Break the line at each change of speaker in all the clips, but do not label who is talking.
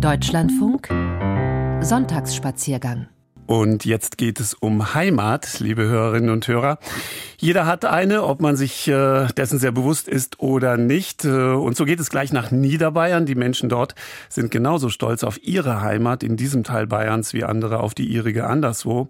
Deutschlandfunk Sonntagsspaziergang
und jetzt geht es um Heimat, liebe Hörerinnen und Hörer. Jeder hat eine, ob man sich äh, dessen sehr bewusst ist oder nicht. Äh, und so geht es gleich nach Niederbayern. Die Menschen dort sind genauso stolz auf ihre Heimat in diesem Teil Bayerns wie andere auf die ihrige anderswo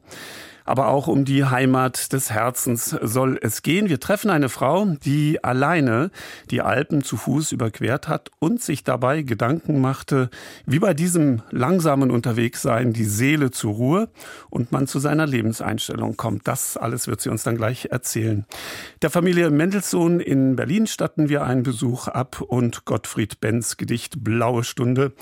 aber auch um die Heimat des Herzens soll es gehen. Wir treffen eine Frau, die alleine die Alpen zu Fuß überquert hat und sich dabei Gedanken machte, wie bei diesem langsamen Unterwegssein die Seele zur Ruhe und man zu seiner Lebenseinstellung kommt. Das alles wird sie uns dann gleich erzählen. Der Familie Mendelssohn in Berlin statten wir einen Besuch ab und Gottfried Benz Gedicht Blaue Stunde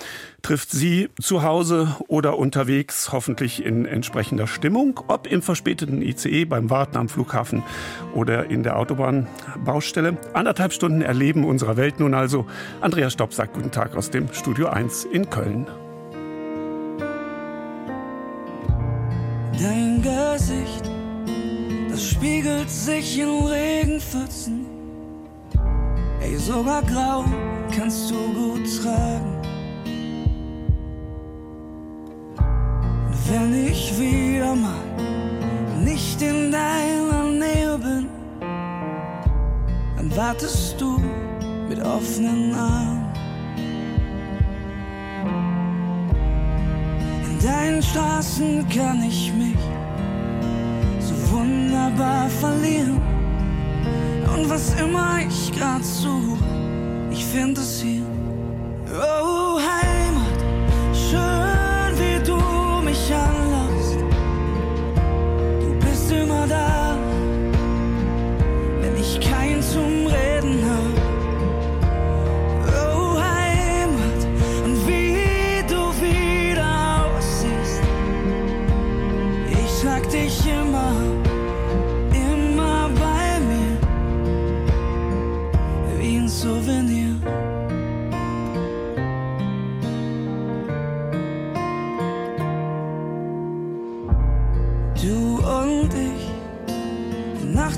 trifft sie zu Hause oder unterwegs, hoffentlich in entsprechender Stimmung, ob im verspäteten ICE, beim Warten am Flughafen oder in der Autobahnbaustelle. Anderthalb Stunden Erleben unserer Welt nun also. Andreas Stopp sagt guten Tag aus dem Studio 1 in Köln.
Dein Gesicht, das spiegelt sich in Regenpfützen. Ey, sogar grau kannst du gut tragen. wenn ich wieder mal nicht in deiner Nähe bin, dann wartest du mit offenen Armen. In deinen Straßen kann ich mich so wunderbar verlieren. Und was immer ich grad suche, ich finde es hier. Oh, Heimat, schön Immer da, wenn ich keinen zum Reden hab.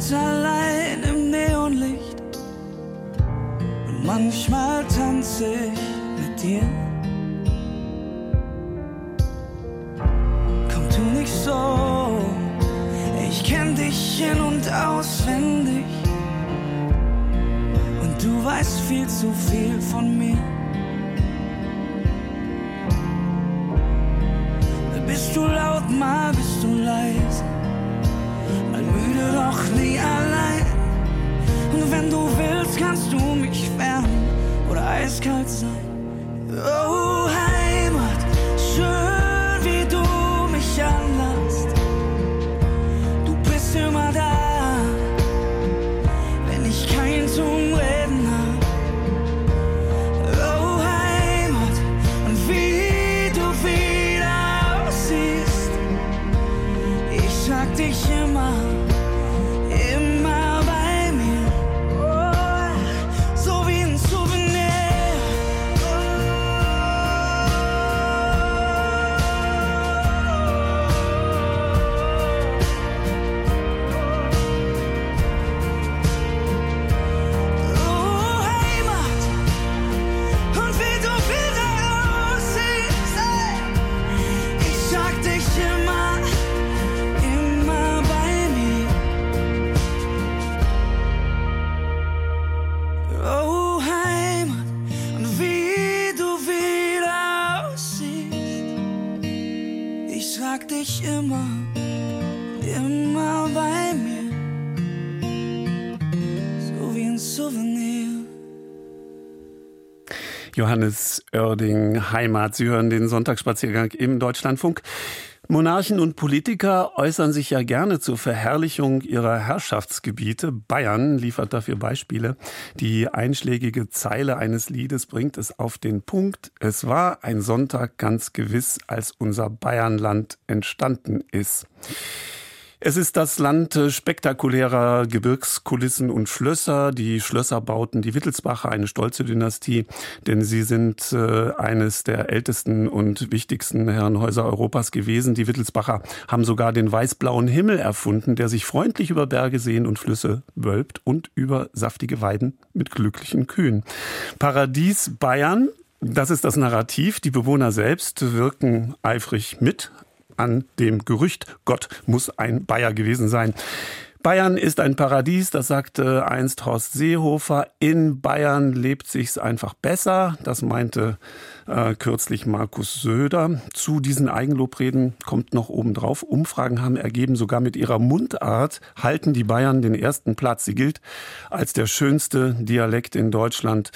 Nachts allein im Neonlicht. Und manchmal tanze ich mit dir. Komm, tu nicht so, ich kenn dich in- und auswendig. Und du weißt viel zu viel von mir. Bist du laut, mal bist du leise. Müde, doch nie allein. Und wenn du willst, kannst du mich wärmen oder eiskalt sein. Oh,
Johannes Oerding, Heimat. Sie hören den Sonntagsspaziergang im Deutschlandfunk. Monarchen und Politiker äußern sich ja gerne zur Verherrlichung ihrer Herrschaftsgebiete. Bayern liefert dafür Beispiele. Die einschlägige Zeile eines Liedes bringt es auf den Punkt. Es war ein Sonntag ganz gewiss, als unser Bayernland entstanden ist. Es ist das Land äh, spektakulärer Gebirgskulissen und Schlösser. Die Schlösserbauten, die Wittelsbacher, eine stolze Dynastie, denn sie sind äh, eines der ältesten und wichtigsten Herrenhäuser Europas gewesen. Die Wittelsbacher haben sogar den weißblauen Himmel erfunden, der sich freundlich über Berge, Seen und Flüsse wölbt und über saftige Weiden mit glücklichen Kühen. Paradies Bayern Das ist das Narrativ. Die Bewohner selbst wirken eifrig mit an dem Gerücht, Gott muss ein Bayer gewesen sein. Bayern ist ein Paradies, das sagte einst Horst Seehofer. In Bayern lebt sich's einfach besser. Das meinte äh, kürzlich Markus Söder. Zu diesen Eigenlobreden kommt noch obendrauf. Umfragen haben ergeben, sogar mit ihrer Mundart halten die Bayern den ersten Platz. Sie gilt als der schönste Dialekt in Deutschland.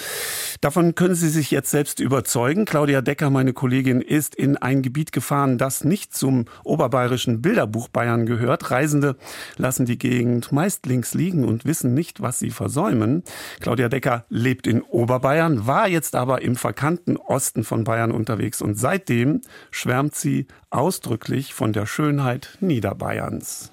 Davon können Sie sich jetzt selbst überzeugen. Claudia Decker, meine Kollegin, ist in ein Gebiet gefahren, das nicht zum oberbayerischen Bilderbuch Bayern gehört. Reisende lassen die Gegend meist links liegen und wissen nicht, was sie versäumen. Claudia Decker lebt in Oberbayern, war jetzt aber im verkannten Osten Osten von Bayern unterwegs und seitdem schwärmt sie ausdrücklich von der Schönheit Niederbayerns.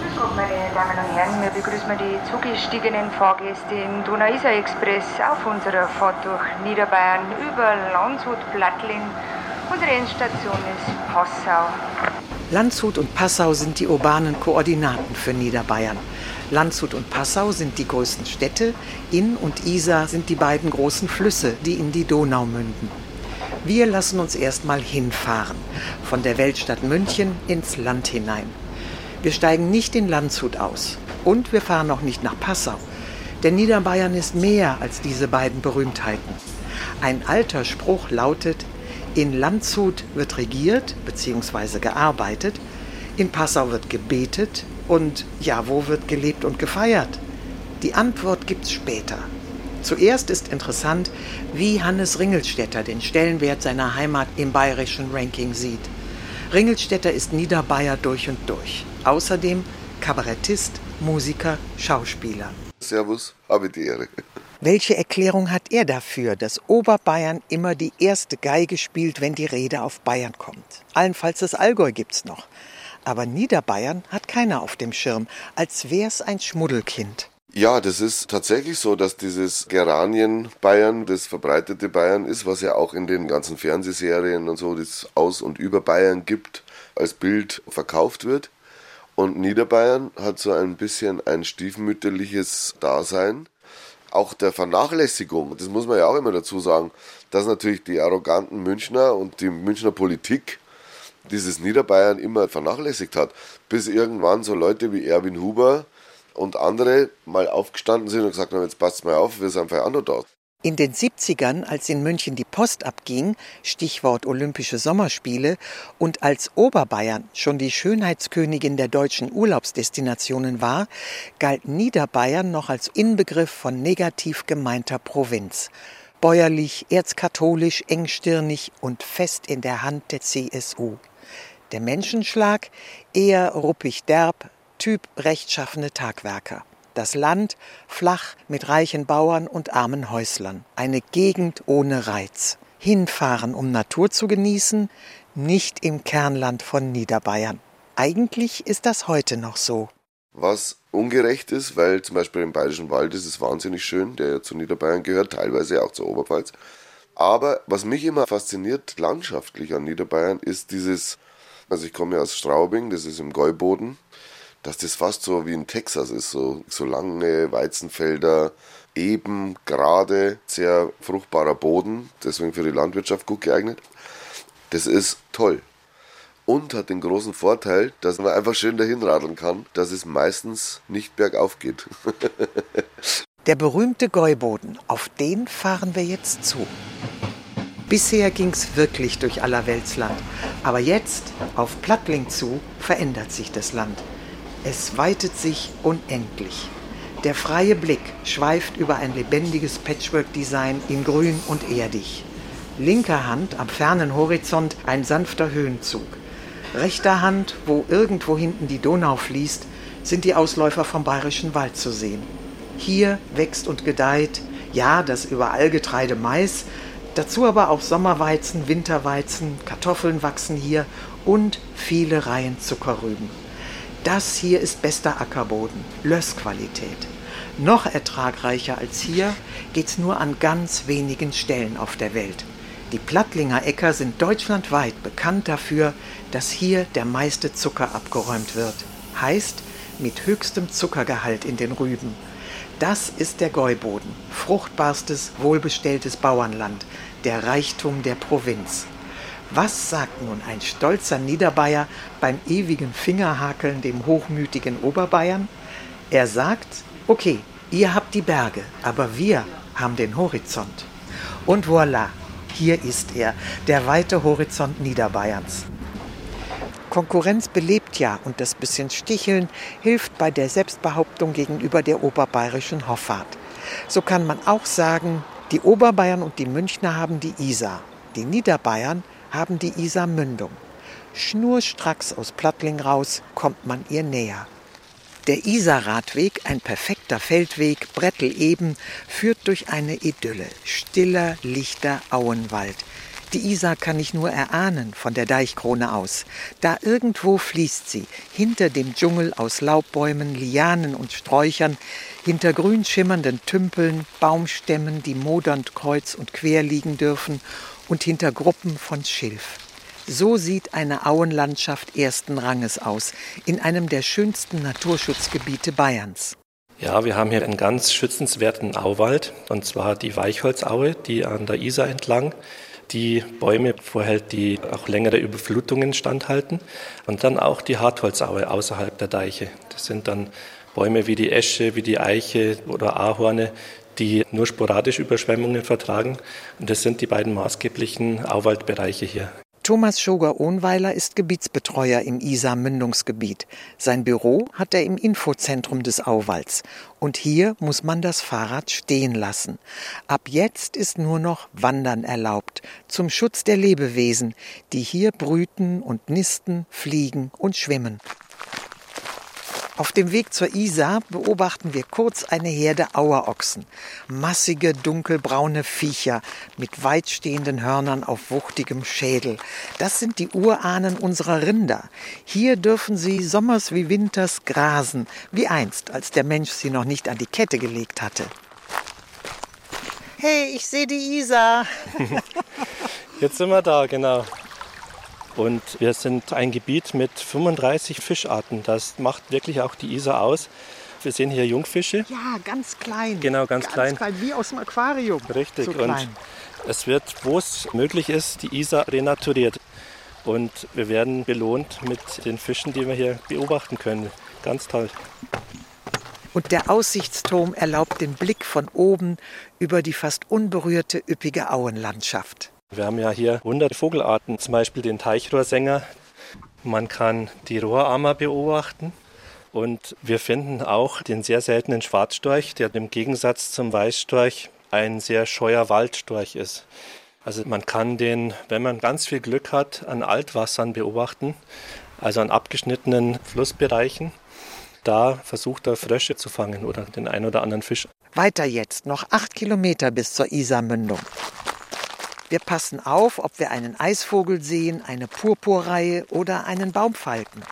Grüß Gott, meine Damen und Herren, wir begrüßen die zugestiegenen Fahrgäste im Donau-Isar-Express auf unserer Fahrt durch Niederbayern über Landshut-Plattling. Unsere Endstation ist Passau.
Landshut und Passau sind die urbanen Koordinaten für Niederbayern. Landshut und Passau sind die größten Städte, Inn und Isar sind die beiden großen Flüsse, die in die Donau münden. Wir lassen uns erstmal hinfahren, von der Weltstadt München ins Land hinein. Wir steigen nicht in Landshut aus und wir fahren auch nicht nach Passau, denn Niederbayern ist mehr als diese beiden Berühmtheiten. Ein alter Spruch lautet, in Landshut wird regiert bzw. gearbeitet, in Passau wird gebetet und ja, wo wird gelebt und gefeiert? Die Antwort gibt's später. Zuerst ist interessant, wie Hannes Ringelstetter den Stellenwert seiner Heimat im bayerischen Ranking sieht. Ringelstetter ist Niederbayer durch und durch. Außerdem Kabarettist, Musiker, Schauspieler.
Servus, habe die Ehre.
Welche Erklärung hat er dafür, dass Oberbayern immer die erste Geige spielt, wenn die Rede auf Bayern kommt? Allenfalls das Allgäu gibt's noch. Aber Niederbayern hat keiner auf dem Schirm, als wär's ein Schmuddelkind.
Ja, das ist tatsächlich so, dass dieses Geranien-Bayern das verbreitete Bayern ist, was ja auch in den ganzen Fernsehserien und so, das Aus- und Über Bayern gibt, als Bild verkauft wird. Und Niederbayern hat so ein bisschen ein stiefmütterliches Dasein. Auch der Vernachlässigung, das muss man ja auch immer dazu sagen, dass natürlich die arroganten Münchner und die Münchner Politik dieses Niederbayern immer vernachlässigt hat, bis irgendwann so Leute wie Erwin Huber und andere mal aufgestanden sind und gesagt haben, jetzt passt mal auf, wir sind einfach noch da.
In den 70ern, als in München die Post abging, Stichwort Olympische Sommerspiele, und als Oberbayern schon die Schönheitskönigin der deutschen Urlaubsdestinationen war, galt Niederbayern noch als Inbegriff von negativ gemeinter Provinz. Bäuerlich, erzkatholisch, engstirnig und fest in der Hand der CSU. Der Menschenschlag eher ruppig derb, Typ rechtschaffene Tagwerker. Das Land flach mit reichen Bauern und armen Häuslern. Eine Gegend ohne Reiz. Hinfahren, um Natur zu genießen, nicht im Kernland von Niederbayern. Eigentlich ist das heute noch so.
Was ungerecht ist, weil zum Beispiel im Bayerischen Wald ist es wahnsinnig schön, der ja zu Niederbayern gehört, teilweise auch zur Oberpfalz. Aber was mich immer fasziniert landschaftlich an Niederbayern ist dieses also ich komme ja aus Straubing, das ist im Gäuboden, dass das fast so wie in Texas ist, so, so lange Weizenfelder, eben, gerade, sehr fruchtbarer Boden, deswegen für die Landwirtschaft gut geeignet. Das ist toll. Und hat den großen Vorteil, dass man einfach schön dahin radeln kann, dass es meistens nicht bergauf geht.
Der berühmte Gäuboden, auf den fahren wir jetzt zu. Bisher ging's wirklich durch Allerweltsland. Aber jetzt, auf Plattling zu, verändert sich das Land. Es weitet sich unendlich. Der freie Blick schweift über ein lebendiges Patchwork-Design in grün und erdig. Linker Hand am fernen Horizont ein sanfter Höhenzug. Rechter Hand, wo irgendwo hinten die Donau fließt, sind die Ausläufer vom bayerischen Wald zu sehen. Hier wächst und gedeiht, ja, das Überallgetreide Mais, Dazu aber auch Sommerweizen, Winterweizen, Kartoffeln wachsen hier und viele Reihen Zuckerrüben. Das hier ist bester Ackerboden, Lössqualität. Noch ertragreicher als hier geht's nur an ganz wenigen Stellen auf der Welt. Die Plattlinger Äcker sind deutschlandweit bekannt dafür, dass hier der meiste Zucker abgeräumt wird. Heißt, mit höchstem Zuckergehalt in den Rüben. Das ist der Gäuboden, fruchtbarstes, wohlbestelltes Bauernland, der Reichtum der Provinz. Was sagt nun ein stolzer Niederbayer beim ewigen Fingerhakeln dem hochmütigen Oberbayern? Er sagt, okay, ihr habt die Berge, aber wir haben den Horizont. Und voilà, hier ist er, der weite Horizont Niederbayerns. Konkurrenz belebt ja und das bisschen Sticheln hilft bei der Selbstbehauptung gegenüber der oberbayerischen Hoffart. So kann man auch sagen, die Oberbayern und die Münchner haben die Isar, die Niederbayern haben die Isar-Mündung. Schnurstracks aus Plattling raus kommt man ihr näher. Der Isarradweg, ein perfekter Feldweg, Brettel eben, führt durch eine Idylle, stiller, lichter Auenwald. Die Isar kann ich nur erahnen von der Deichkrone aus. Da irgendwo fließt sie, hinter dem Dschungel aus Laubbäumen, Lianen und Sträuchern, hinter grün schimmernden Tümpeln, Baumstämmen, die modernd kreuz und quer liegen dürfen, und hinter Gruppen von Schilf. So sieht eine Auenlandschaft ersten Ranges aus, in einem der schönsten Naturschutzgebiete Bayerns.
Ja, wir haben hier einen ganz schützenswerten Auwald, und zwar die Weichholzaue, die an der Isar entlang die Bäume vorhält, die auch längere Überflutungen standhalten. Und dann auch die Hartholzaue außerhalb der Deiche. Das sind dann Bäume wie die Esche, wie die Eiche oder Ahorne, die nur sporadisch Überschwemmungen vertragen. Und das sind die beiden maßgeblichen Auwaldbereiche hier.
Thomas Schoger-Ohnweiler ist Gebietsbetreuer im Isar-Mündungsgebiet. Sein Büro hat er im Infozentrum des Auwalds. Und hier muss man das Fahrrad stehen lassen. Ab jetzt ist nur noch Wandern erlaubt, zum Schutz der Lebewesen, die hier brüten und nisten, fliegen und schwimmen. Auf dem Weg zur Isar beobachten wir kurz eine Herde Auerochsen. Massige, dunkelbraune Viecher mit weitstehenden Hörnern auf wuchtigem Schädel. Das sind die Urahnen unserer Rinder. Hier dürfen sie sommers wie winters grasen, wie einst, als der Mensch sie noch nicht an die Kette gelegt hatte. Hey, ich sehe die Isar.
Jetzt sind wir da, genau. Und wir sind ein Gebiet mit 35 Fischarten. Das macht wirklich auch die Isar aus. Wir sehen hier Jungfische.
Ja, ganz klein.
Genau, ganz,
ganz
klein.
klein. Wie aus dem Aquarium.
Richtig.
So
und es wird, wo es möglich ist, die Isar renaturiert. Und wir werden belohnt mit den Fischen, die wir hier beobachten können. Ganz toll.
Und der Aussichtsturm erlaubt den Blick von oben über die fast unberührte üppige Auenlandschaft.
Wir haben ja hier hunderte Vogelarten, zum Beispiel den Teichrohrsänger. Man kann die Rohrammer beobachten. Und wir finden auch den sehr seltenen Schwarzstorch, der im Gegensatz zum Weißstorch ein sehr scheuer Waldstorch ist. Also man kann den, wenn man ganz viel Glück hat, an Altwassern beobachten, also an abgeschnittenen Flussbereichen. Da versucht er Frösche zu fangen oder den ein oder anderen Fisch.
Weiter jetzt, noch acht Kilometer bis zur Isarmündung. Wir passen auf, ob wir einen Eisvogel sehen, eine Purpurreihe oder einen Baumfalken.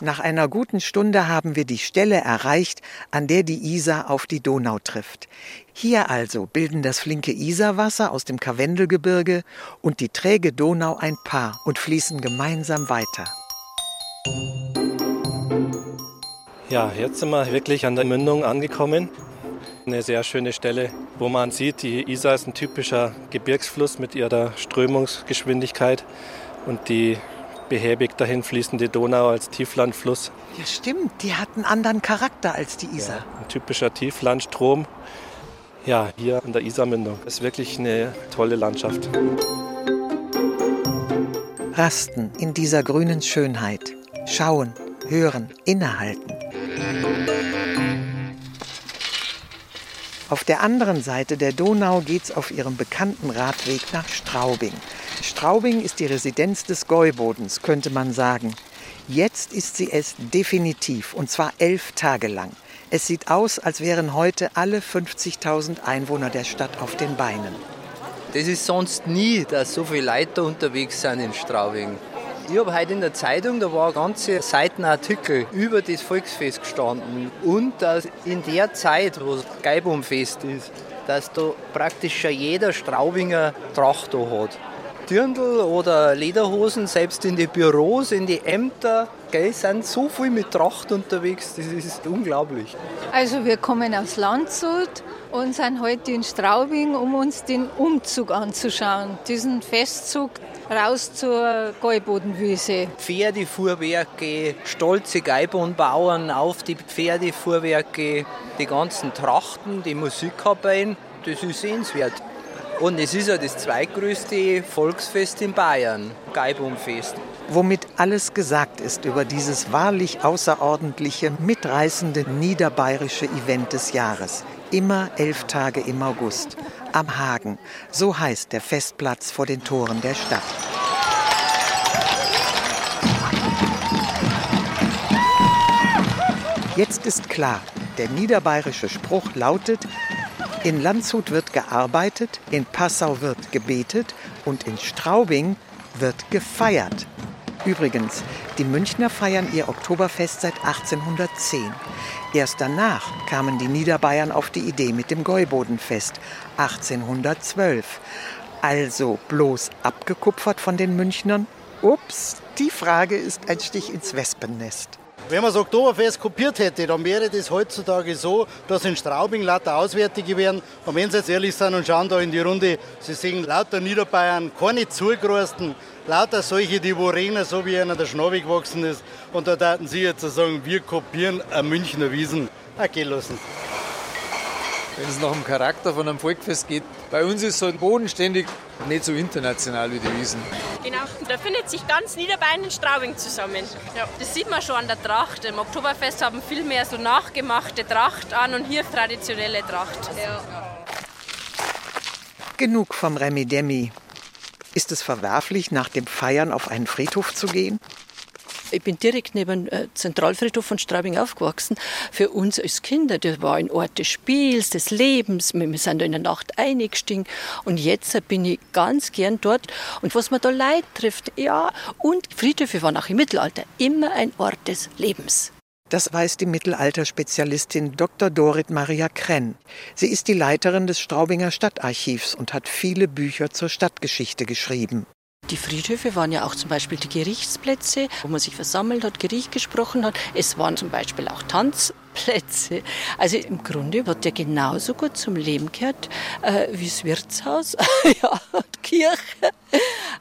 Nach einer guten Stunde haben wir die Stelle erreicht, an der die Isar auf die Donau trifft. Hier also bilden das flinke Isarwasser aus dem Karwendelgebirge und die träge Donau ein Paar und fließen gemeinsam weiter.
Ja, jetzt sind wir wirklich an der Mündung angekommen. Eine sehr schöne Stelle, wo man sieht, die Isar ist ein typischer Gebirgsfluss mit ihrer Strömungsgeschwindigkeit und die behäbig dahin fließende Donau als Tieflandfluss.
Ja, stimmt, die hat einen anderen Charakter als die Isar. Ja,
ein typischer Tieflandstrom. Ja, hier an der Isarmündung. Das ist wirklich eine tolle Landschaft.
Rasten in dieser grünen Schönheit. Schauen, hören, innehalten. Auf der anderen Seite der Donau geht's auf ihrem bekannten Radweg nach Straubing. Straubing ist die Residenz des Gäubodens, könnte man sagen. Jetzt ist sie es definitiv, und zwar elf Tage lang. Es sieht aus, als wären heute alle 50.000 Einwohner der Stadt auf den Beinen.
Das ist sonst nie, dass so viele Leute unterwegs sind in Straubing. Ich habe heute in der Zeitung, da war ganze Seitenartikel über das Volksfest gestanden. Und dass in der Zeit, wo das Geibumfest ist, dass da praktisch schon jeder Straubinger Traktor hat. Dirndl oder Lederhosen, selbst in die Büros, in die Ämter gell, sind so viel mit Tracht unterwegs, das ist unglaublich.
Also wir kommen aus Landshut und sind heute in Straubing, um uns den Umzug anzuschauen. Diesen Festzug raus zur Gäubodenwiese.
Pferdefuhrwerke, stolze Geibohnbauern auf die Pferdefuhrwerke, die ganzen Trachten, die Musikkapellen, das ist sehenswert. Und es ist ja das zweitgrößte Volksfest in Bayern, Geibohnfest.
Womit alles gesagt ist über dieses wahrlich außerordentliche, mitreißende niederbayerische Event des Jahres. Immer elf Tage im August. Am Hagen. So heißt der Festplatz vor den Toren der Stadt. Jetzt ist klar, der niederbayerische Spruch lautet, in Landshut wird gearbeitet, in Passau wird gebetet und in Straubing wird gefeiert. Übrigens, die Münchner feiern ihr Oktoberfest seit 1810. Erst danach kamen die Niederbayern auf die Idee mit dem Gäubodenfest 1812. Also bloß abgekupfert von den Münchnern? Ups, die Frage ist ein Stich ins Wespennest.
Wenn man das Oktoberfest kopiert hätte, dann wäre das heutzutage so, dass in Straubing lauter Auswärtige wären. Und wenn Sie jetzt ehrlich sind und schauen da in die Runde, Sie sehen lauter Niederbayern, keine zugereisten, lauter solche, die wo rennen, so wie einer der Schnabel gewachsen ist. Und da daten Sie jetzt sagen, wir kopieren ein Münchner Wiesen. Okay, lassen.
Wenn es nach dem Charakter von einem Volkfest geht, bei uns ist es so bodenständig, nicht so international wie die Wiesen.
Genau, da findet sich ganz Niederbayern in Straubing zusammen. Ja. Das sieht man schon an der Tracht. Im Oktoberfest haben viel mehr so nachgemachte Tracht an und hier traditionelle Tracht. Ja.
Genug vom Remi Demi. Ist es verwerflich, nach dem Feiern auf einen Friedhof zu gehen?
Ich bin direkt neben dem äh, Zentralfriedhof von Straubing aufgewachsen. Für uns als Kinder, das war ein Ort des Spiels, des Lebens. Wir sind da in der Nacht eingestiegen und jetzt bin ich ganz gern dort. Und was man da Leid trifft, ja, und Friedhöfe waren auch im Mittelalter immer ein Ort des Lebens.
Das weiß die Mittelalterspezialistin Dr. Dorit Maria Krenn. Sie ist die Leiterin des Straubinger Stadtarchivs und hat viele Bücher zur Stadtgeschichte geschrieben.
Die Friedhöfe waren ja auch zum Beispiel die Gerichtsplätze, wo man sich versammelt hat, Gericht gesprochen hat. Es waren zum Beispiel auch Tanzplätze. Also im Grunde wird der genauso gut zum Leben gehört äh, wie das Wirtshaus ja, und Kirche.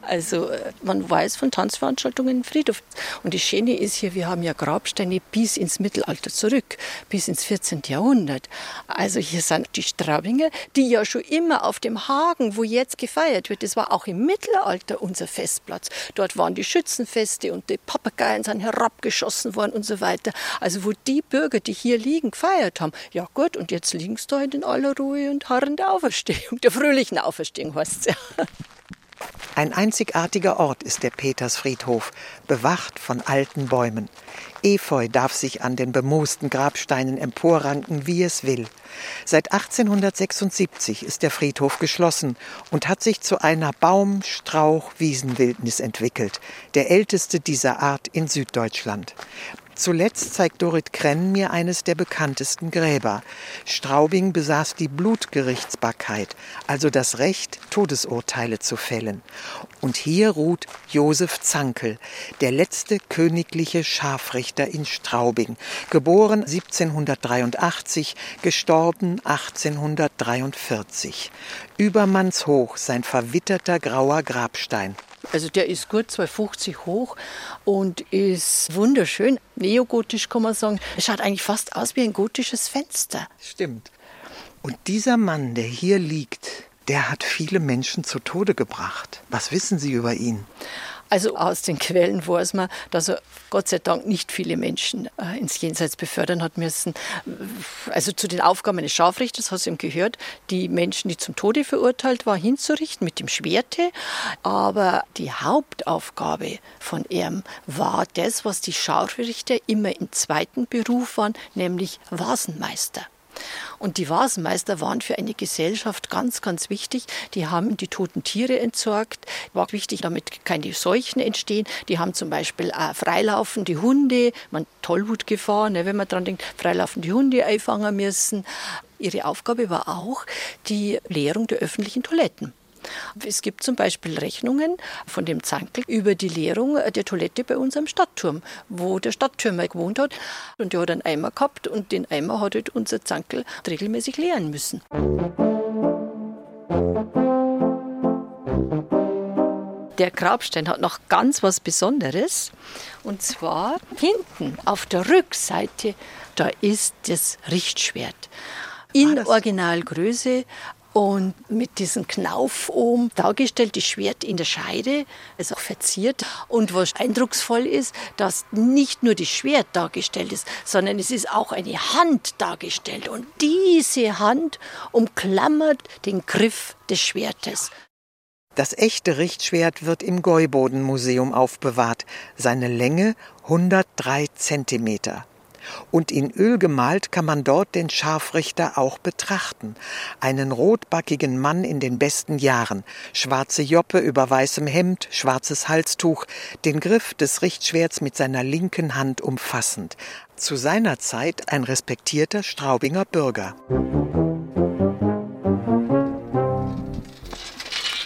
Also äh, man weiß von Tanzveranstaltungen im Friedhof. Und das Schöne ist hier, wir haben ja Grabsteine bis ins Mittelalter zurück, bis ins 14. Jahrhundert. Also hier sind die Straubinger, die ja schon immer auf dem Hagen, wo jetzt gefeiert wird, das war auch im Mittelalter unser Festplatz. Dort waren die Schützenfeste und die Papageien sind herabgeschossen worden und so weiter. Also wo die Bürger, die hier liegen, gefeiert haben. Ja gut, und jetzt liegen sie da in aller Ruhe und harren der Auferstehung, der fröhlichen Auferstehung heißt ja.
Ein einzigartiger Ort ist der Petersfriedhof, bewacht von alten Bäumen. Efeu darf sich an den bemoosten Grabsteinen emporranken, wie es will. Seit 1876 ist der Friedhof geschlossen und hat sich zu einer Baum-, Strauch-, Wiesenwildnis entwickelt, der älteste dieser Art in Süddeutschland. Zuletzt zeigt Dorit Krenn mir eines der bekanntesten Gräber. Straubing besaß die Blutgerichtsbarkeit, also das Recht, Todesurteile zu fällen. Und hier ruht Josef Zankel, der letzte königliche Scharfrichter in Straubing, geboren 1783, gestorben 1843. Übermannshoch sein verwitterter grauer Grabstein.
Also der ist gut 250 hoch und ist wunderschön. Neogotisch kann man sagen. Es schaut eigentlich fast aus wie ein gotisches Fenster.
Stimmt. Und dieser Mann, der hier liegt, der hat viele Menschen zu Tode gebracht. Was wissen Sie über ihn?
Also aus den Quellen weiß man, dass er Gott sei Dank nicht viele Menschen äh, ins Jenseits befördern hat müssen. Also zu den Aufgaben eines Scharfrichters hast du ihm gehört, die Menschen, die zum Tode verurteilt waren, hinzurichten mit dem Schwerte. Aber die Hauptaufgabe von ihm war das, was die Scharfrichter immer im zweiten Beruf waren, nämlich Vasenmeister. Und die Vasenmeister waren für eine Gesellschaft ganz, ganz wichtig. Die haben die toten Tiere entsorgt. War wichtig, damit keine Seuchen entstehen. Die haben zum Beispiel auch freilaufende Hunde, man Tollwutgefahr, ne, wenn man daran denkt, freilaufende Hunde einfangen müssen. Ihre Aufgabe war auch die Leerung der öffentlichen Toiletten. Es gibt zum Beispiel Rechnungen von dem Zankel über die Leerung der Toilette bei unserem Stadtturm, wo der Stadttürmer gewohnt hat. Und der hat einen Eimer gehabt und den Eimer hat halt unser Zankel regelmäßig leeren müssen. Der Grabstein hat noch ganz was Besonderes. Und zwar hinten auf der Rückseite, da ist das Richtschwert. In Originalgröße und mit diesem Knauf oben dargestellt, das Schwert in der Scheide, ist auch verziert. Und was eindrucksvoll ist, dass nicht nur das Schwert dargestellt ist, sondern es ist auch eine Hand dargestellt. Und diese Hand umklammert den Griff des Schwertes.
Das echte Richtschwert wird im Gäuboden-Museum aufbewahrt. Seine Länge 103 Zentimeter. Und in Öl gemalt kann man dort den Scharfrichter auch betrachten. Einen rotbackigen Mann in den besten Jahren. Schwarze Joppe über weißem Hemd, schwarzes Halstuch, den Griff des Richtschwerts mit seiner linken Hand umfassend. Zu seiner Zeit ein respektierter Straubinger Bürger.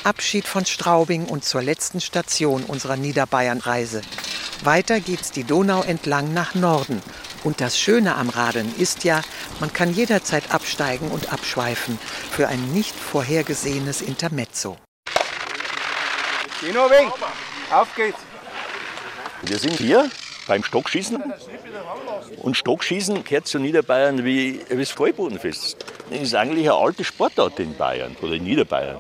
Abschied von Straubing und zur letzten Station unserer Niederbayern-Reise. Weiter geht's die Donau entlang nach Norden. Und das Schöne am Radeln ist ja, man kann jederzeit absteigen und abschweifen für ein nicht vorhergesehenes Intermezzo.
Weg, auf geht's.
Wir sind hier beim Stockschießen. Und Stockschießen gehört zu Niederbayern wie, wie das Vollbodenfest. Das ist eigentlich eine alte Sportart in Bayern oder in Niederbayern.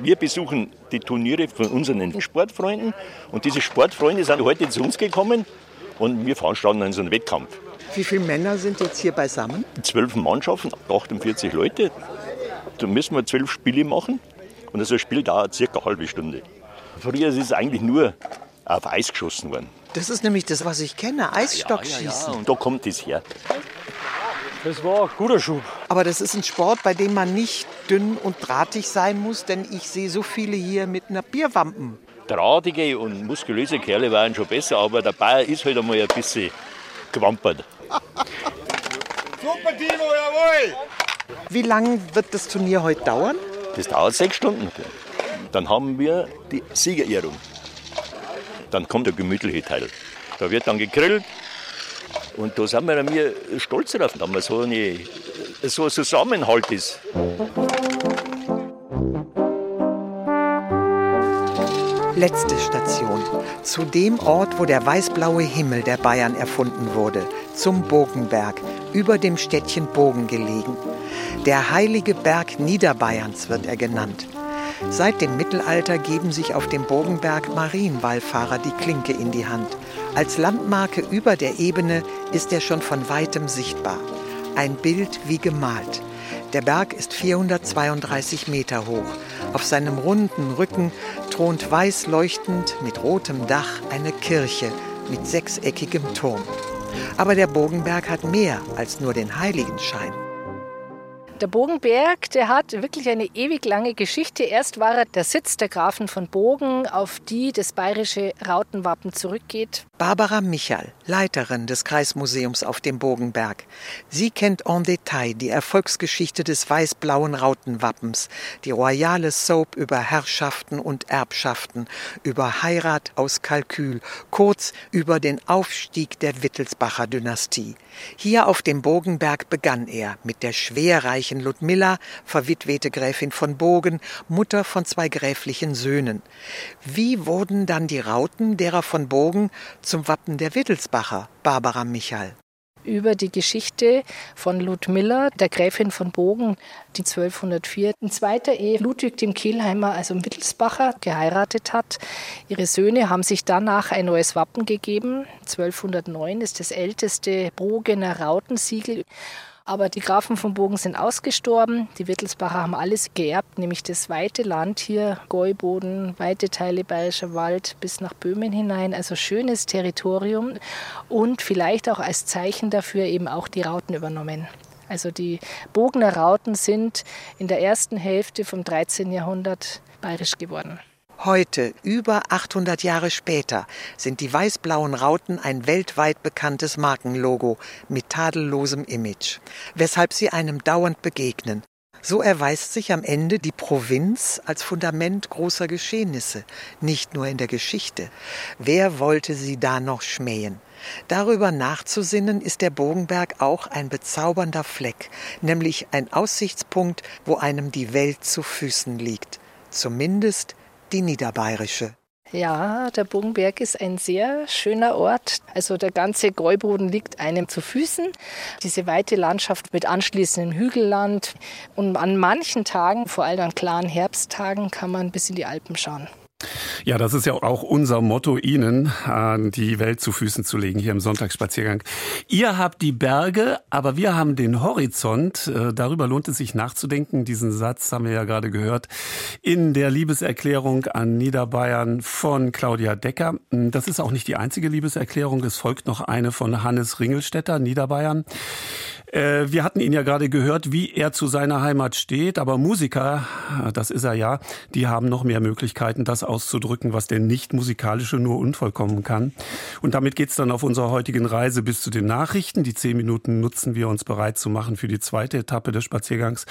Wir besuchen die Turniere von unseren Sportfreunden und diese Sportfreunde sind heute zu uns gekommen und wir veranstalten dann so einen Wettkampf.
Wie viele Männer sind jetzt hier beisammen?
Zwölf Mannschaften, 48 Leute. Da müssen wir zwölf Spiele machen und so ein Spiel dauert circa eine halbe Stunde. Früher ist es eigentlich nur auf Eis geschossen worden.
Das ist nämlich das, was ich kenne, Eisstockschießen.
Ja, ja, ja. Und da kommt es her.
Das war ein guter Schub.
Aber das ist ein Sport, bei dem man nicht dünn und drahtig sein muss, denn ich sehe so viele hier mit einer Bierwampen.
Drahtige und muskulöse Kerle waren schon besser, aber der Bayer ist halt einmal ein bisschen gewampert.
Super, Timo, jawohl!
Wie lange wird das Turnier heute dauern?
Das dauert sechs Stunden. Dann haben wir die Siegerehrung. Dann kommt der gemütliche Teil. Da wird dann gegrillt, und da sind wir, wir stolz darauf, dass wir so, eine, so ein Zusammenhalt ist.
Letzte Station. Zu dem Ort, wo der weißblaue Himmel der Bayern erfunden wurde. Zum Bogenberg, über dem Städtchen Bogen gelegen. Der heilige Berg Niederbayerns wird er genannt. Seit dem Mittelalter geben sich auf dem Bogenberg Marienwallfahrer die Klinke in die Hand. Als Landmarke über der Ebene ist er schon von weitem sichtbar. Ein Bild wie gemalt. Der Berg ist 432 Meter hoch. Auf seinem runden Rücken thront weiß leuchtend mit rotem Dach eine Kirche mit sechseckigem Turm. Aber der Bogenberg hat mehr als nur den Heiligenschein.
Der Bogenberg, der hat wirklich eine ewig lange Geschichte. Erst war er der Sitz der Grafen von Bogen, auf die das bayerische Rautenwappen zurückgeht.
Barbara Michal, Leiterin des Kreismuseums auf dem Bogenberg. Sie kennt en Detail die Erfolgsgeschichte des weiß-blauen Rautenwappens, die royale Soap über Herrschaften und Erbschaften, über Heirat aus Kalkül, kurz über den Aufstieg der Wittelsbacher Dynastie. Hier auf dem Bogenberg begann er mit der schwerreichen Ludmilla, verwitwete Gräfin von Bogen, Mutter von zwei gräflichen Söhnen. Wie wurden dann die Rauten derer von Bogen zum Wappen der Wittelsbacher, Barbara Michal?
über die Geschichte von Ludmilla, der Gräfin von Bogen, die 1204 in zweiter Ehe Ludwig dem Kielheimer, also Wittelsbacher, geheiratet hat. Ihre Söhne haben sich danach ein neues Wappen gegeben. 1209 ist das älteste Bogener Rautensiegel. Aber die Grafen von Bogen sind ausgestorben. Die Wittelsbacher haben alles geerbt, nämlich das weite Land hier, Gäuboden, weite Teile Bayerischer Wald bis nach Böhmen hinein. Also schönes Territorium und vielleicht auch als Zeichen dafür eben auch die Rauten übernommen. Also die Bogener Rauten sind in der ersten Hälfte vom 13. Jahrhundert bayerisch geworden.
Heute, über 800 Jahre später, sind die weiß-blauen Rauten ein weltweit bekanntes Markenlogo mit tadellosem Image, weshalb sie einem dauernd begegnen. So erweist sich am Ende die Provinz als Fundament großer Geschehnisse, nicht nur in der Geschichte. Wer wollte sie da noch schmähen? Darüber nachzusinnen ist der Bogenberg auch ein bezaubernder Fleck, nämlich ein Aussichtspunkt, wo einem die Welt zu Füßen liegt, zumindest die niederbayerische.
Ja, der Bogenberg ist ein sehr schöner Ort. Also der ganze Gäuboden liegt einem zu Füßen. Diese weite Landschaft mit anschließendem Hügelland. Und an manchen Tagen, vor allem an klaren Herbsttagen, kann man bis in die Alpen schauen.
Ja, das ist ja auch unser Motto, Ihnen die Welt zu Füßen zu legen hier im Sonntagsspaziergang. Ihr habt die Berge, aber wir haben den Horizont. Äh, darüber lohnt es sich nachzudenken. Diesen Satz haben wir ja gerade gehört in der Liebeserklärung an Niederbayern von Claudia Decker. Das ist auch nicht die einzige Liebeserklärung. Es folgt noch eine von Hannes Ringelstetter, Niederbayern. Äh, wir hatten ihn ja gerade gehört, wie er zu seiner Heimat steht, aber Musiker, das ist er ja, die haben noch mehr Möglichkeiten, das auszudrücken, was der nicht-musikalische nur unvollkommen kann. Und damit geht's dann auf unserer heutigen Reise bis zu den Nachrichten. Die zehn Minuten nutzen wir uns bereit zu machen für die zweite Etappe des Spaziergangs.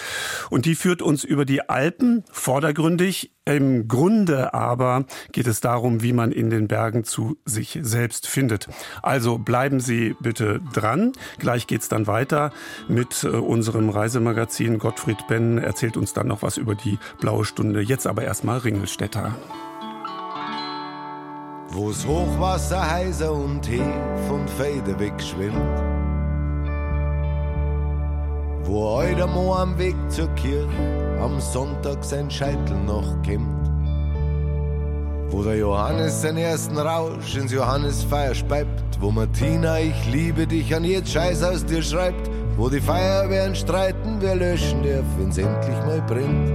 Und die führt uns über die Alpen, vordergründig im Grunde aber geht es darum, wie man in den Bergen zu sich selbst findet. Also bleiben Sie bitte dran. Gleich geht's dann weiter mit äh, unserem Reisemagazin. Gottfried Benn erzählt uns dann noch was über die blaue Stunde. Jetzt aber erstmal Ringelstädter.
Wo's Hochwasser heiser und Hef und Feder wegschwimmt. Wo heute Mo am Weg zur Kirche am Sonntag sein Scheitel noch kämmt. Wo der Johannes seinen ersten Rausch ins Johannesfeuer speibt, wo Martina, ich liebe dich an jeden Scheiß aus dir schreibt, wo die Feuerwehren streiten, wer löschen darf, wenn's endlich mal brennt.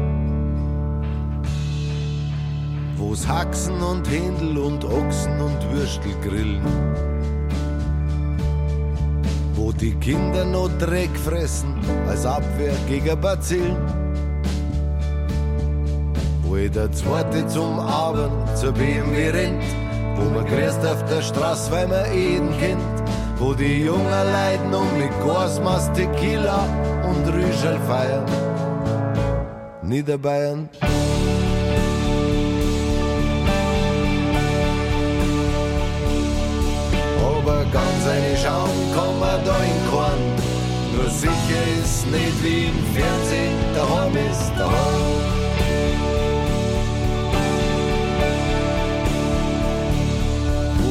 Wo's Haxen und Händel und Ochsen und Würstel grillen. Wo die Kinder noch Dreck fressen als Abwehr gegen Bazillen wo jeder Zweite zum Abend zur BMW rennt, wo man grüßt auf der Straße, weil man jeden kennt, wo die Jungen leiden um mit Gorsmas, Tequila und Rüschel feiern. Niederbayern. Aber ganz eine Schaum kann man da in Korn. Nur sicher ist nicht wie im Fernsehen, daheim ist daheim.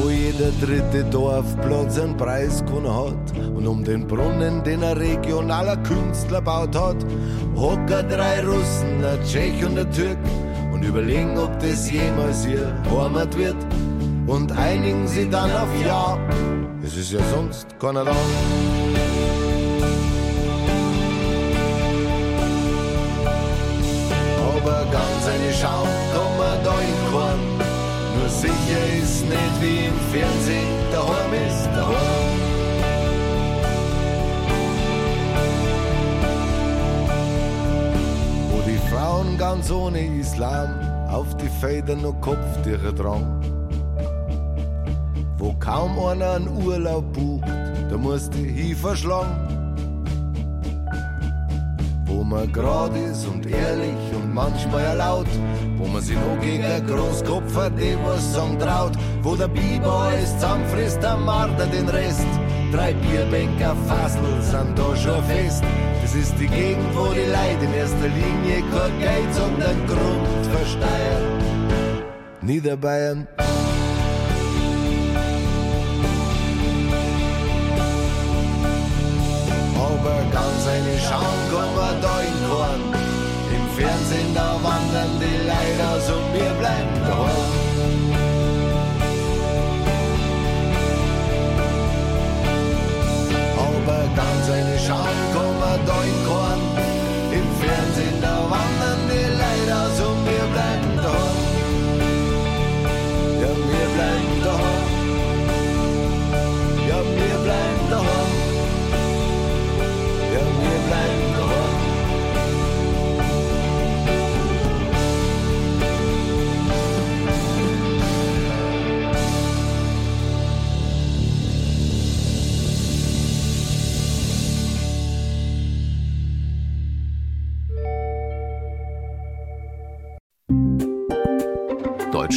jeder dritte Dorfplatz einen Preis gewonnen hat. Und um den Brunnen, den ein regionaler Künstler baut hat, hocker drei Russen, ein Tschech und ein Türk und überlegen, ob das jemals ihr Heimat wird. Und einigen sie dann auf Ja, es ist ja sonst keiner da. Aber ganz eine Schau kann man da in Korn nur sicher ist nicht wie im Fernsehen, daheim ist daheim. Wo die Frauen ganz ohne Islam auf die Federn nur Kopftücher dran. Wo kaum einer einen Urlaub bucht, da muss die Hi verschlagen wo man grad ist und ehrlich und manchmal ja laut, wo man sich noch gegen ein Großkopf hat, dem was sagen traut, wo der Biber alles zusammenfrisst, der Marder den Rest. Drei Bierbänker Fassel sind da schon fest. Das ist die Gegend, wo die Leute in erster Linie kein Geld, sondern Grund versteuern. Niederbayern. Aber ganz eine Schau kann man da in Korn. Im Fernsehen da wandern die aus und wir bleiben daheim. Aber ganz eine Schau kann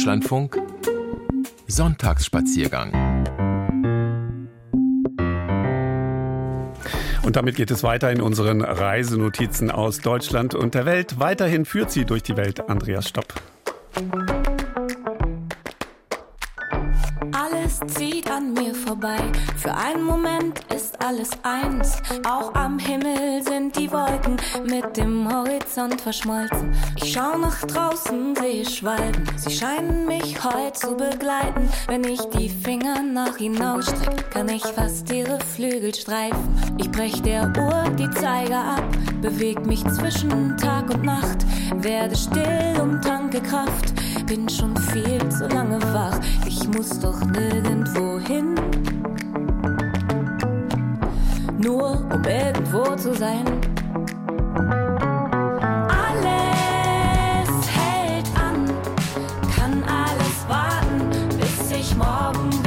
Deutschlandfunk Sonntagsspaziergang.
Und damit geht es weiter in unseren Reisenotizen aus Deutschland und der Welt. Weiterhin führt sie durch die Welt Andreas Stopp.
Alles zieht an mir vorbei. Für einen Moment ist alles eins. Auch am Himmel sind die Wolken mit dem Horizont verschmolzen. Ich schau nach draußen, sehe Schwalben. Sie scheinen mich heute zu begleiten. Wenn ich die Finger nach hinaus strecke, kann ich fast ihre Flügel streifen. Ich brech der Uhr die Zeiger ab, beweg mich zwischen Tag und Nacht, werde still und tanke Kraft. Bin schon viel zu lange wach. Ich muss doch nirgendwo hin. Nur um irgendwo zu sein. Alles hält an, kann alles warten, bis ich morgen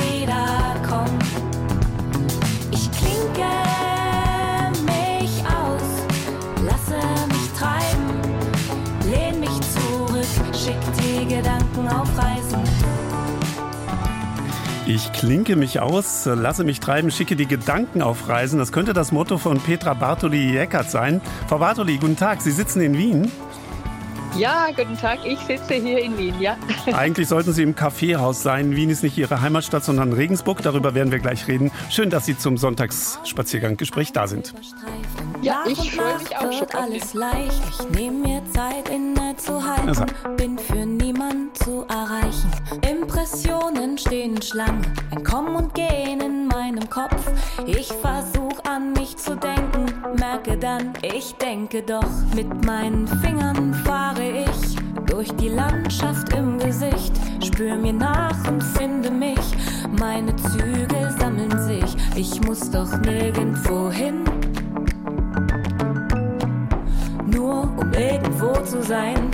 Ich klinke mich aus, lasse mich treiben,
schicke die Gedanken auf Reisen. Das könnte das Motto von Petra Bartoli-Eckert sein. Frau Bartoli, guten Tag. Sie sitzen in Wien.
Ja, guten Tag. Ich sitze hier in Wien, ja.
Eigentlich sollten Sie im Kaffeehaus sein. Wien ist nicht Ihre Heimatstadt, sondern Regensburg. Darüber werden wir gleich reden. Schön, dass Sie zum Sonntagsspaziergang-Gespräch da sind.
Ja, ich freue mich auch schon.
Wird alles leicht, ich nehme mir Zeit innezuhalten,
Also.
bin für niemand zu erreichen. Impressionen stehen Schlange, ein Kommen und Gehen in meinem Kopf. Ich versuch an mich zu denken, merke dann, ich denke doch. Mit meinen Fingern fahre ich durch die Landschaft im Gesicht, spür mir nach und finde mich. Meine Züge sammeln sich, ich muss doch nirgendwo hin nur um irgendwo zu sein.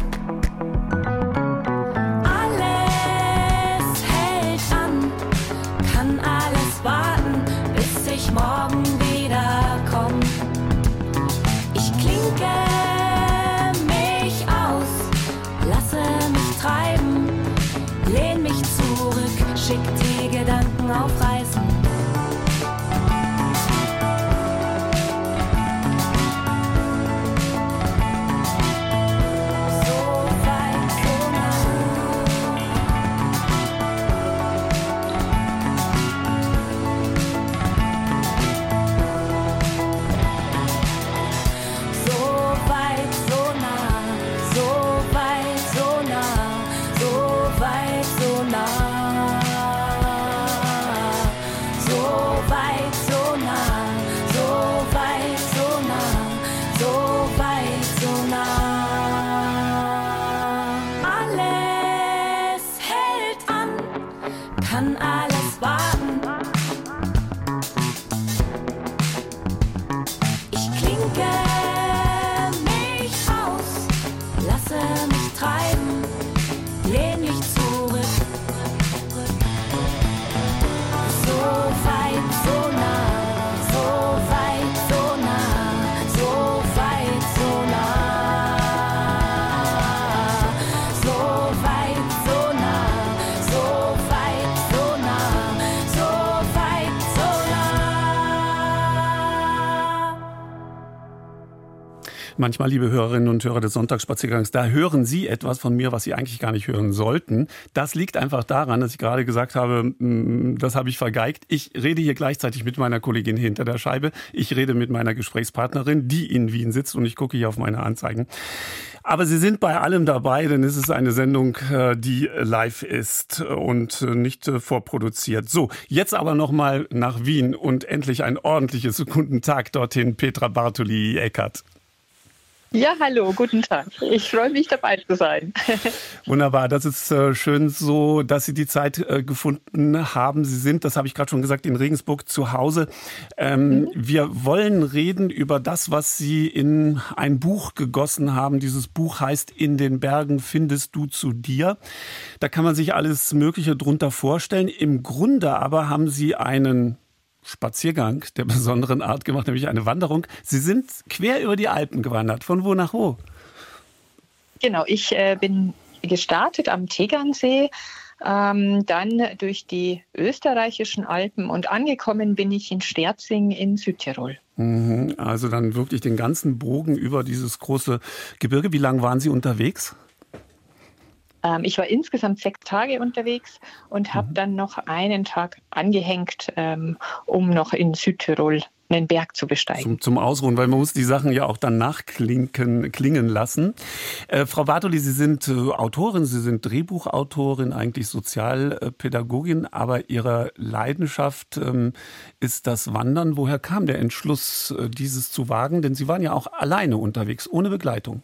Manchmal, liebe Hörerinnen und Hörer des Sonntagsspaziergangs, da hören Sie etwas von mir, was Sie eigentlich gar nicht hören sollten. Das liegt einfach daran, dass ich gerade gesagt habe, mm, das habe ich vergeigt. Ich rede hier gleichzeitig mit meiner Kollegin hinter der Scheibe. Ich rede mit meiner Gesprächspartnerin, die in Wien sitzt und ich gucke hier auf meine Anzeigen. Aber Sie sind bei allem dabei, denn es ist eine Sendung, äh, die live ist und äh, nicht äh, vorproduziert. So, jetzt aber nochmal nach Wien und endlich ein ordentliches guten Tag dorthin, Petra Bartoli-Eckert.
Ja, hallo, guten Tag. Ich freue mich dabei zu sein.
Wunderbar, das ist äh, schön so, dass Sie die Zeit äh, gefunden haben. Sie sind, das habe ich gerade schon gesagt, in Regensburg zu Hause. Ähm, Wir wollen reden über das, was Sie in ein Buch gegossen haben. Dieses Buch heißt In den Bergen findest du zu dir. Da kann man sich alles Mögliche drunter vorstellen. Im Grunde aber haben Sie einen Spaziergang der besonderen Art gemacht, nämlich eine Wanderung. Sie sind quer über die Alpen gewandert. Von wo nach wo?
Genau, ich äh, bin gestartet am Tegernsee, ähm, dann durch die österreichischen Alpen und angekommen bin ich in Sterzing in Südtirol.
Mhm, also dann wirklich den ganzen Bogen über dieses große Gebirge. Wie lange waren Sie unterwegs?
Ähm, ich war insgesamt sechs Tage unterwegs und habe mhm. dann noch einen Tag angehängt, ähm, um noch in Südtirol einen Berg zu besteigen.
Zum, zum, Ausruhen, weil man muss die Sachen ja auch dann nachklingen klingen lassen. Äh, Frau Bartoli, Sie sind äh, Autorin, Sie sind Drehbuchautorin, eigentlich Sozialpädagogin, aber Ihre Leidenschaft ähm, ist das Wandern. Woher kam der Entschluss, äh, dieses zu wagen? Denn Sie waren ja auch alleine unterwegs, ohne Begleitung.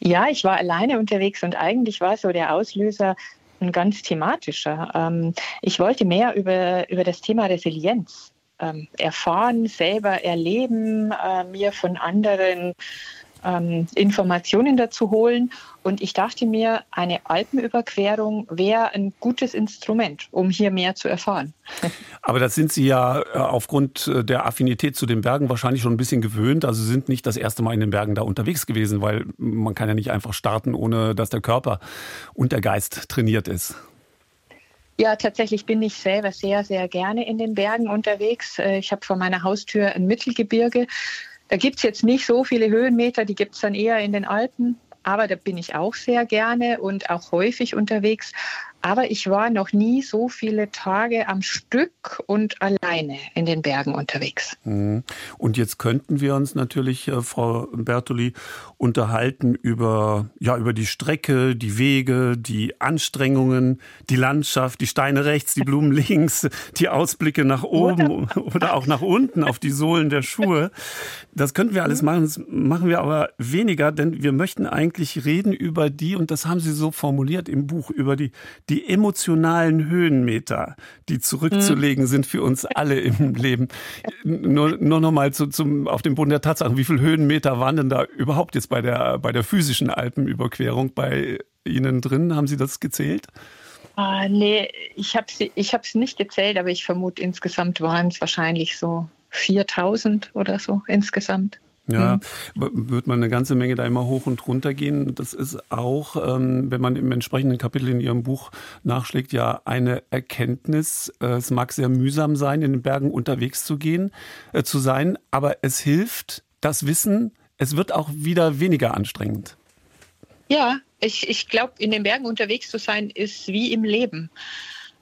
Ja, ich war alleine unterwegs und eigentlich war so der Auslöser ein ganz thematischer. Ähm, ich wollte mehr über, über das Thema Resilienz ähm, erfahren, selber erleben, äh, mir von anderen ähm, Informationen dazu holen. Und ich dachte mir, eine Alpenüberquerung wäre ein gutes Instrument, um hier mehr zu erfahren.
Aber das sind Sie ja äh, aufgrund äh, der Affinität zu den Bergen wahrscheinlich schon ein bisschen gewöhnt. Also Sie sind nicht das erste Mal in den Bergen da unterwegs gewesen, weil man kann ja nicht einfach starten, ohne dass der Körper und der Geist trainiert ist.
Ja, tatsächlich bin ich selber sehr, sehr gerne in den Bergen unterwegs. Äh, ich habe vor meiner Haustür ein Mittelgebirge. Da gibt es jetzt nicht so viele Höhenmeter, die gibt es dann eher in den Alpen. Aber da bin ich auch sehr gerne und auch häufig unterwegs. Aber ich war noch nie so viele Tage am Stück und alleine in den Bergen unterwegs.
Mhm. Und jetzt könnten wir uns natürlich, äh, Frau Bertoli, unterhalten über, ja, über die Strecke, die Wege, die Anstrengungen, die Landschaft, die Steine rechts, die Blumen links, die Ausblicke nach oben oder auch nach unten auf die Sohlen der Schuhe. Das könnten wir alles machen, das machen wir aber weniger, denn wir möchten eigentlich reden über die, und das haben Sie so formuliert im Buch, über die, die emotionalen Höhenmeter, die zurückzulegen mhm. sind für uns alle im Leben. Nur, nur noch mal zu, zum, auf dem Boden der Tatsachen. Wie viele Höhenmeter waren denn da überhaupt jetzt bei der, bei der physischen Alpenüberquerung bei Ihnen drin? Haben Sie das gezählt?
Ah, nee, ich habe es ich nicht gezählt, aber ich vermute, insgesamt waren es wahrscheinlich so 4000 oder so insgesamt.
Ja, mhm. wird man eine ganze Menge da immer hoch und runter gehen. Das ist auch, ähm, wenn man im entsprechenden Kapitel in Ihrem Buch nachschlägt, ja eine Erkenntnis. Äh, es mag sehr mühsam sein, in den Bergen unterwegs zu gehen, äh, zu sein, aber es hilft, das Wissen, es wird auch wieder weniger anstrengend.
Ja, ich, ich glaube, in den Bergen unterwegs zu sein, ist wie im Leben.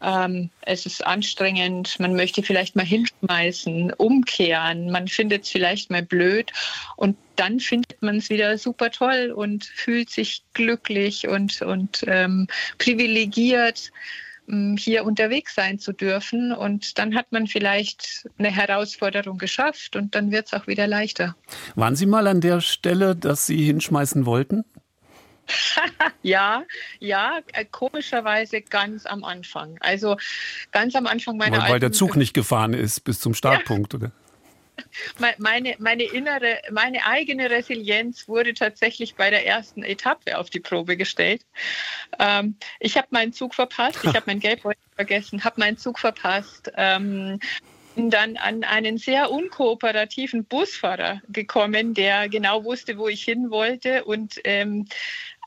Ähm, es ist anstrengend, man möchte vielleicht mal hinschmeißen, umkehren, man findet es vielleicht mal blöd und dann findet man es wieder super toll und fühlt sich glücklich und, und ähm, privilegiert ähm, hier unterwegs sein zu dürfen. Und dann hat man vielleicht eine Herausforderung geschafft und dann wird es auch wieder leichter.
Waren Sie mal an der Stelle, dass Sie hinschmeißen wollten?
ja, ja, äh, komischerweise ganz am Anfang. Also ganz am Anfang meiner
Weil, weil der Zug nicht gefahren ist bis zum Startpunkt, ja. oder?
Meine, meine innere, meine eigene Resilienz wurde tatsächlich bei der ersten Etappe auf die Probe gestellt. Ähm, ich habe meinen Zug verpasst, ich habe mein Geldbeutel vergessen, habe meinen Zug verpasst. Ähm, dann an einen sehr unkooperativen Busfahrer gekommen, der genau wusste, wo ich hin wollte und ähm,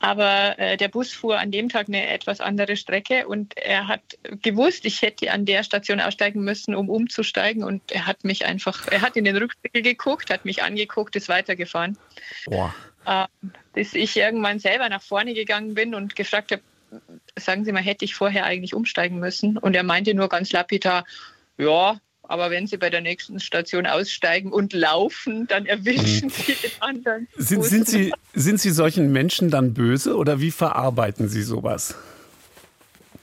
aber äh, der Bus fuhr an dem Tag eine etwas andere Strecke und er hat gewusst, ich hätte an der Station aussteigen müssen, um umzusteigen. Und er hat mich einfach, er hat in den Rückspiegel geguckt, hat mich angeguckt, ist weitergefahren. Boah. Äh, bis ich irgendwann selber nach vorne gegangen bin und gefragt habe, sagen Sie mal, hätte ich vorher eigentlich umsteigen müssen? Und er meinte nur ganz lapidar, ja, aber wenn Sie bei der nächsten Station aussteigen und laufen, dann erwischen mhm. Sie den anderen.
Sind, sind, Sie, sind Sie solchen Menschen dann böse oder wie verarbeiten Sie sowas?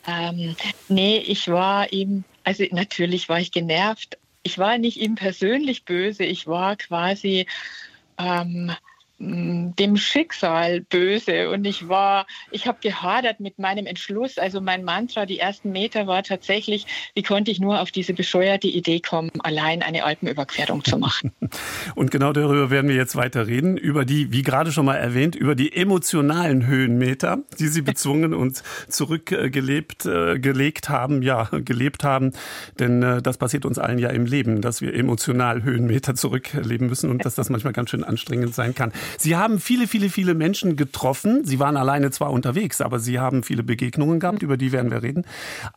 Ähm, nee, ich war ihm, also natürlich war ich genervt. Ich war nicht ihm persönlich böse, ich war quasi ähm, dem Schicksal böse und ich war, ich habe gehadert mit meinem Entschluss. Also mein Mantra, die ersten Meter war tatsächlich, wie konnte ich nur auf diese bescheuerte Idee kommen, allein eine Alpenüberquerung zu machen.
Und genau darüber werden wir jetzt weiter reden, über die, wie gerade schon mal erwähnt, über die emotionalen Höhenmeter, die Sie bezwungen und zurückgelebt, äh, gelegt haben, ja, gelebt haben. Denn äh, das passiert uns allen ja im Leben, dass wir emotional Höhenmeter zurückleben müssen und dass das manchmal ganz schön anstrengend sein kann. Sie haben viele, viele, viele Menschen getroffen. Sie waren alleine zwar unterwegs, aber Sie haben viele Begegnungen gehabt, über die werden wir reden.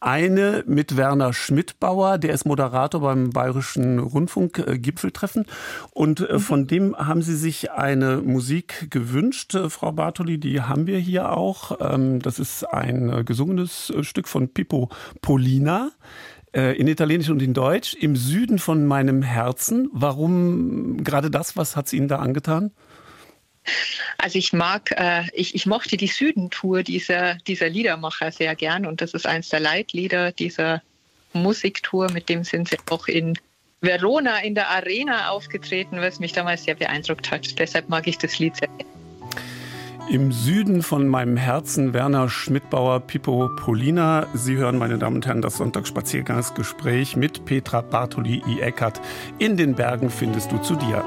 Eine mit Werner Schmidtbauer, der ist Moderator beim Bayerischen Rundfunk äh. Und äh, von dem haben Sie sich eine Musik gewünscht, äh, Frau Bartoli, die haben wir hier auch. Ähm, das ist ein gesungenes Stück von Pippo Polina in Italienisch und in Deutsch, im Süden von meinem Herzen. Warum gerade das? Was hat es Ihnen da angetan?
Also ich mag, äh, ich, ich mochte die Südentour dieser, dieser Liedermacher sehr gern und das ist eines der Leitlieder dieser Musiktour. Mit dem sind sie auch in Verona in der Arena aufgetreten, was mich damals sehr beeindruckt hat. Deshalb mag ich das Lied sehr gerne.
Im Süden von meinem Herzen Werner Schmidtbauer, Pippo Polina. Sie hören, meine Damen und Herren, das Sonntagsspaziergangsgespräch mit Petra Bartoli I. Eckert. In den Bergen findest du zu dir.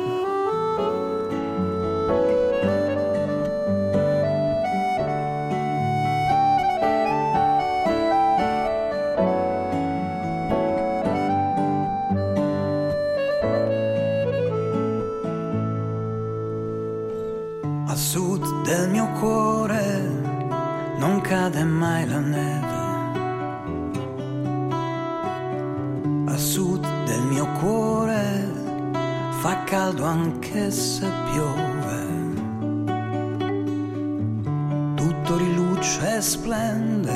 Caldo anche se piove. Tutto riluce e splende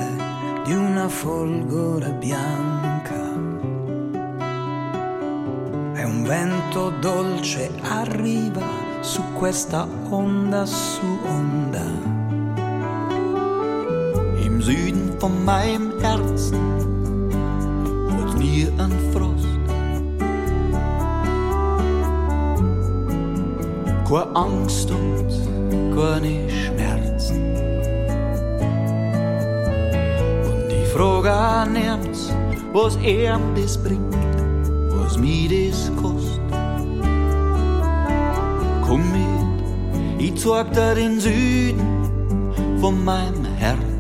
di una folgore bianca. E un vento dolce arriva su questa onda su onda.
Im Süden von meinem Herzen wird nie ein Frost. Keine Angst und keine Schmerzen. Und ich frage an ernst, was er das bringt, was mir das kostet. Komm mit, ich zeig dir den Süden von meinem Herzen.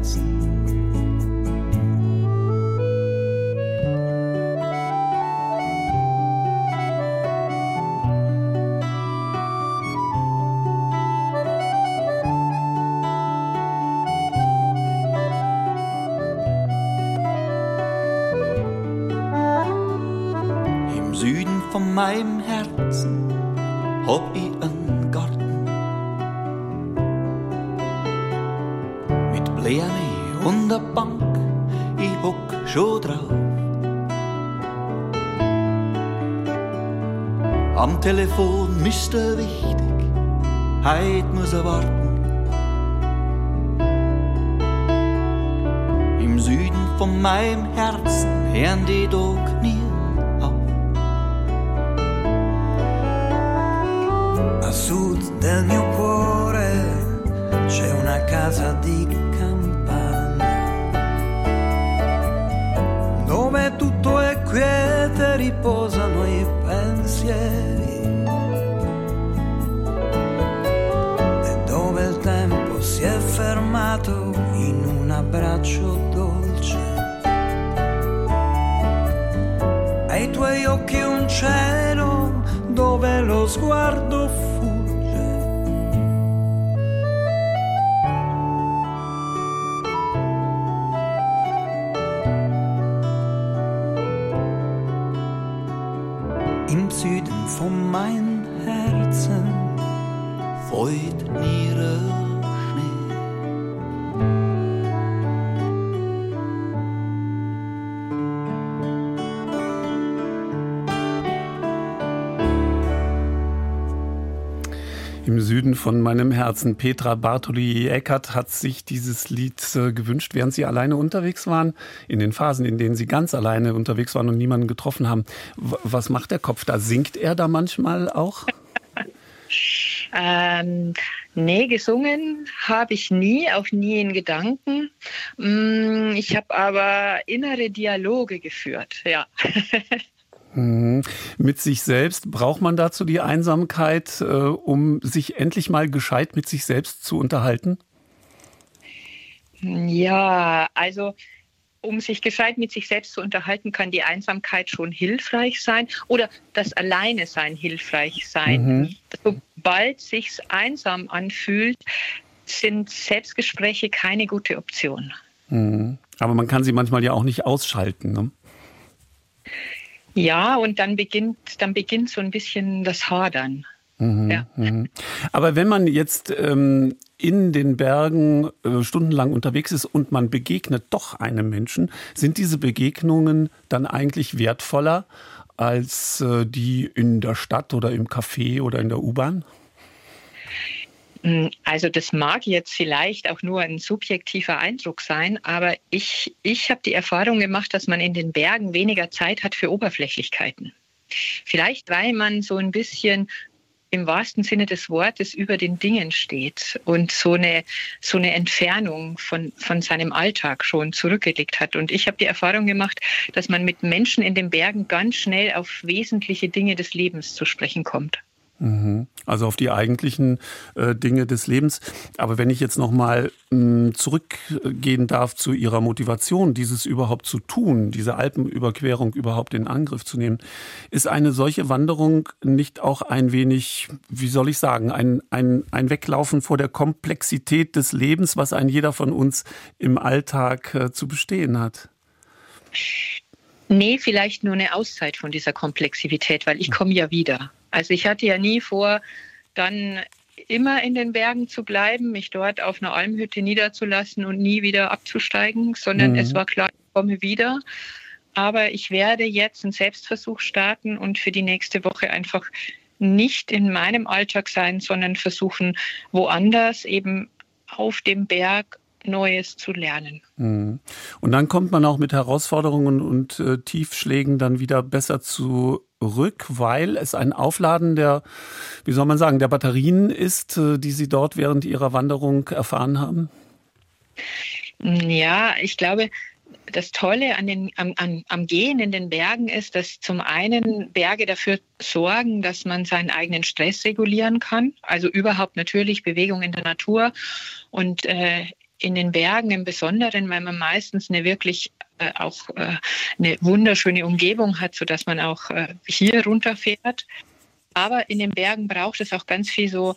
Telefon müsste wichtig, heit muss er warten. Im Süden von meinem Herzen hören die doch nie
A sud del mio cuore c'è una casa di abbraccio dolce. Ai tuoi occhi un cielo dove lo sguardo
von meinem Herzen.
Petra Bartoli Eckert hat sich dieses Lied äh, gewünscht, während Sie alleine unterwegs waren, in den Phasen, in denen Sie ganz alleine unterwegs waren und niemanden getroffen haben. Was macht der Kopf da? Singt er da manchmal auch?
Ähm, nee, gesungen habe ich nie, auch nie in Gedanken. Mm, Ich habe aber innere Dialoge geführt, ja.
Mhm. Mit sich selbst braucht man dazu die Einsamkeit, äh, um sich endlich mal gescheit mit sich selbst zu unterhalten?
Ja, also um sich gescheit mit sich selbst zu unterhalten, kann die Einsamkeit schon hilfreich sein oder das Alleine sein hilfreich sein.
Mhm.
Sobald sich's einsam anfühlt, sind Selbstgespräche keine gute Option.
Mhm. Aber man kann sie manchmal ja auch nicht ausschalten. Ne?
Ja, und dann beginnt, dann beginnt so ein bisschen das Hadern.
Mhm,
Ja.
mhm. Aber wenn man jetzt ähm, in den Bergen äh, stundenlang unterwegs ist und man begegnet doch einem Menschen, sind diese Begegnungen dann eigentlich wertvoller als äh, die in der Stadt oder im Café oder in der U-Bahn?
Mm, Also das mag jetzt vielleicht auch nur ein subjektiver Eindruck sein, aber ich, ich habe die Erfahrung gemacht, dass man in den Bergen weniger Zeit hat für Oberflächlichkeiten. Vielleicht, weil man so ein bisschen im wahrsten Sinne des Wortes über den Dingen steht und so eine, so eine Entfernung von, von seinem Alltag schon zurückgelegt hat. Und ich habe die Erfahrung gemacht, dass man mit Menschen in den Bergen ganz schnell auf wesentliche Dinge des Lebens zu sprechen kommt.
Mhm. Also auf die eigentlichen äh, Dinge des Lebens. Aber wenn ich jetzt nochmal zurückgehen darf zu Ihrer Motivation, dieses überhaupt zu tun, diese Alpenüberquerung überhaupt in Angriff zu nehmen, ist eine solche Wanderung nicht auch ein wenig, wie soll ich sagen, ein, ein, ein Weglaufen vor der Komplexität des Lebens, was ein jeder von uns im Alltag äh, zu bestehen hat?
Nee, vielleicht nur eine Auszeit von dieser Komplexität, weil ich komme ja wieder. Also ich hatte ja nie vor, dann immer in den Bergen zu bleiben, mich dort auf einer Almhütte niederzulassen und nie wieder abzusteigen, sondern
Mhm.
es war klar, ich komme wieder. Aber ich werde jetzt einen Selbstversuch starten und für die nächste Woche einfach nicht in meinem Alltag sein, sondern versuchen, woanders eben auf dem Berg Neues zu lernen.
Mhm. Und dann kommt man auch mit Herausforderungen und äh, Tiefschlägen dann wieder besser zurück, weil es ein Aufladen der, wie soll man sagen, der Batterien ist, äh, die Sie dort während Ihrer Wanderung erfahren haben?
Ja, ich glaube, das Tolle an den, am, am, am Gehen in den Bergen ist, dass zum einen Berge dafür sorgen, dass man seinen eigenen Stress regulieren kann. Also überhaupt natürlich Bewegung in der Natur und äh, in den Bergen im Besonderen, weil man meistens eine wirklich auch äh, eine wunderschöne Umgebung hat, sodass man auch äh, hier runterfährt. Aber in den Bergen braucht es auch ganz viel so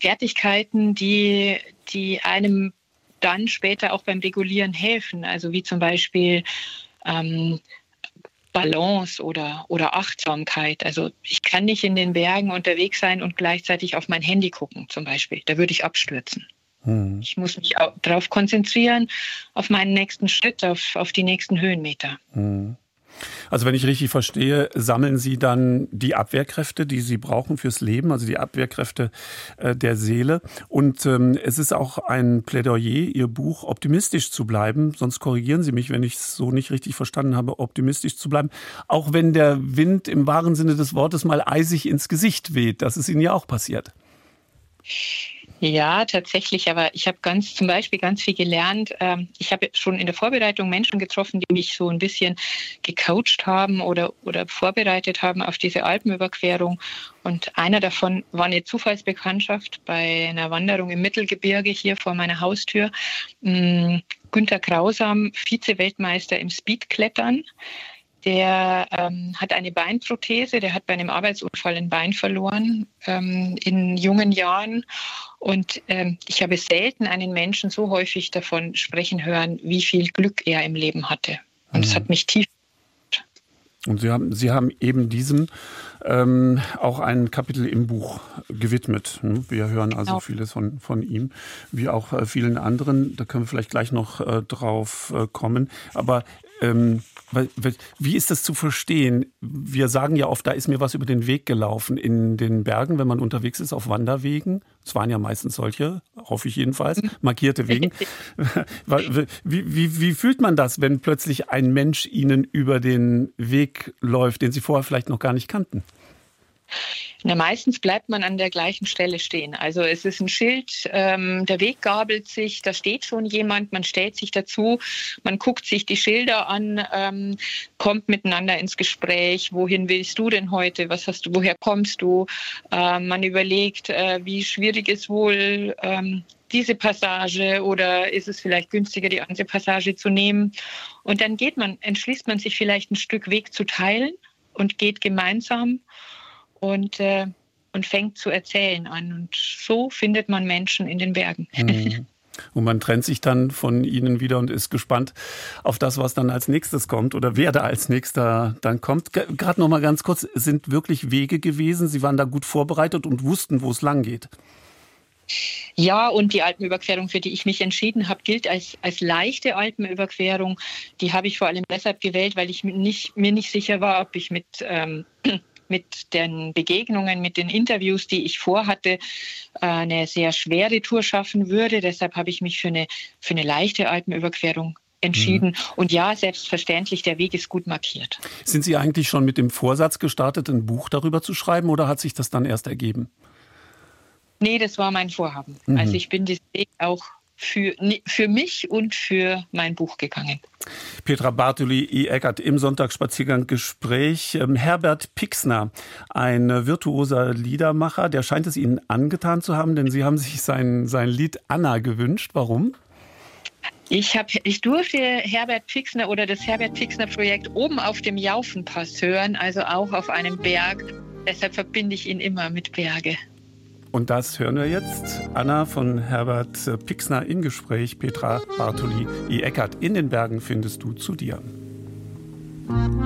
Fertigkeiten, die, die einem dann später auch beim Regulieren helfen. Also wie zum Beispiel ähm, Balance oder, oder Achtsamkeit. Also ich kann nicht in den Bergen unterwegs sein und gleichzeitig auf mein Handy gucken zum Beispiel. Da würde ich abstürzen.
Mhm.
Ich muss mich darauf konzentrieren, auf meinen nächsten Schritt, auf, auf die nächsten Höhenmeter.
Mhm. Also wenn ich richtig verstehe, sammeln Sie dann die Abwehrkräfte, die Sie brauchen fürs Leben, also die Abwehrkräfte äh, der Seele. Und ähm, es ist auch ein Plädoyer, Ihr Buch, optimistisch zu bleiben. Sonst korrigieren Sie mich, wenn ich es so nicht richtig verstanden habe, optimistisch zu bleiben. Auch wenn der Wind im wahren Sinne des Wortes mal eisig ins Gesicht weht. Das ist Ihnen ja auch passiert.
Ja, tatsächlich. Aber ich habe ganz zum Beispiel ganz viel gelernt. Ähm, Ich habe schon in der Vorbereitung Menschen getroffen, die mich so ein bisschen gecoacht haben oder, oder vorbereitet haben auf diese Alpenüberquerung. Und einer davon war eine Zufallsbekanntschaft bei einer Wanderung im Mittelgebirge hier vor meiner Haustür. Mm, Günter Grausam, Vize-Weltmeister im Speedklettern. Der ähm, hat eine Beinprothese, der hat bei einem Arbeitsunfall ein Bein verloren ähm, in jungen Jahren. Und ähm, ich habe selten einen Menschen so häufig davon sprechen hören, wie viel Glück er im Leben hatte. Und es hat mich tief.
Und Sie haben, Sie haben eben diesem ähm, auch ein Kapitel im Buch gewidmet. ne? Wir hören also
Genau.
vieles von, von ihm, wie auch äh, vielen anderen. Da können wir vielleicht gleich noch äh, drauf äh, kommen. Aber ähm, wie ist das zu verstehen? Wir sagen ja oft, da ist mir was über den Weg gelaufen in den Bergen, wenn man unterwegs ist auf Wanderwegen. Es waren ja meistens solche, hoffe ich jedenfalls, markierte Wegen. wie, wie, wie fühlt man das, wenn plötzlich ein Mensch Ihnen über den Weg läuft, den Sie vorher vielleicht noch gar nicht kannten?
Na, meistens bleibt man an der gleichen Stelle stehen. Also es ist ein Schild, ähm, der Weg gabelt sich, da steht schon jemand, man stellt sich dazu, man guckt sich die Schilder an, ähm, kommt miteinander ins Gespräch, wohin willst du denn heute, was hast du, woher kommst du? Ähm, man überlegt, äh, wie schwierig ist wohl ähm, diese Passage oder ist es vielleicht günstiger, die andere Passage zu nehmen? Und dann geht man, entschließt man sich vielleicht ein Stück Weg zu teilen und geht gemeinsam und, äh, und fängt zu erzählen an. Und so findet man Menschen in den Bergen.
Mhm. Und man trennt sich dann von ihnen wieder und ist gespannt auf das, was dann als nächstes kommt oder wer da als nächster dann kommt. Gerade noch mal ganz kurz, es sind wirklich Wege gewesen. Sie waren da gut vorbereitet und wussten, wo es lang geht.
Ja, und die Alpenüberquerung, für die ich mich entschieden habe, gilt als, als leichte Alpenüberquerung. Die habe ich vor allem deshalb gewählt, weil ich nicht, mir nicht sicher war, ob ich mit ähm, mit den Begegnungen, mit den Interviews, die ich vorhatte, eine sehr schwere Tour schaffen würde. Deshalb habe ich mich für eine, für eine leichte Alpenüberquerung entschieden. Mhm. Und ja, selbstverständlich, der Weg ist gut markiert.
Sind Sie eigentlich schon mit dem Vorsatz gestartet, ein Buch darüber zu schreiben oder hat sich das dann erst ergeben?
Nee, das war mein Vorhaben. Mhm. Also ich bin diesen Weg auch für, für mich und für mein Buch gegangen.
Petra Bartoli, I. Eckert im Sonntagsspaziergang Gespräch. Ähm, Herbert Pixner, ein virtuoser Liedermacher, der scheint es Ihnen angetan zu haben, denn Sie haben sich sein, sein Lied Anna gewünscht. Warum?
Ich, hab, ich durfte Herbert Pixner oder das Herbert Pixner Projekt oben auf dem Jaufenpass hören, also auch auf einem Berg. Deshalb verbinde ich ihn immer mit Berge.
Und das hören wir jetzt. Anna von Herbert Pixner im Gespräch, Petra Bartoli, I. Eckert. In den Bergen findest du zu dir. Musik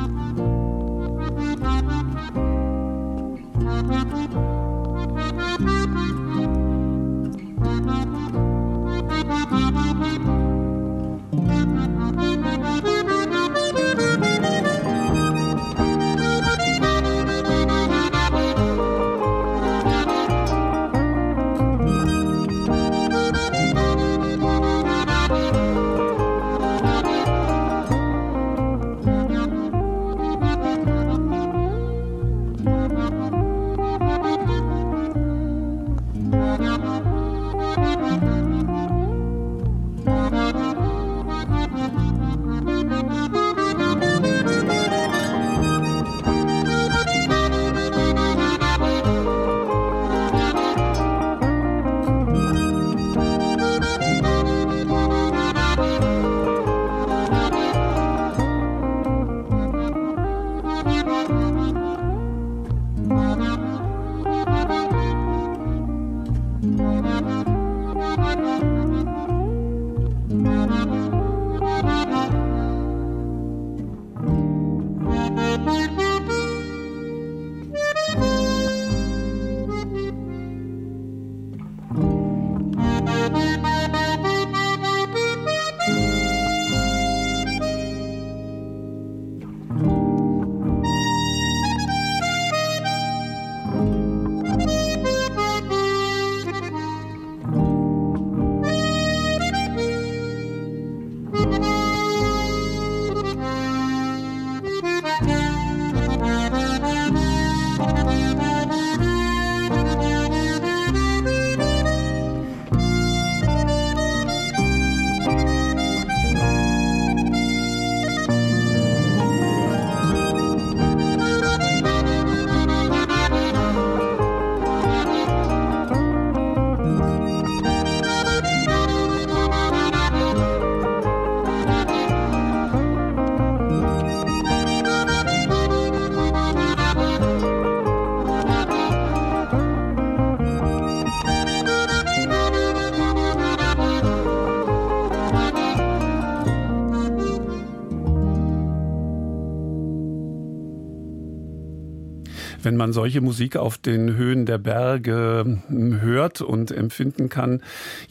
man solche Musik auf den Höhen der Berge hm, hört und empfinden kann,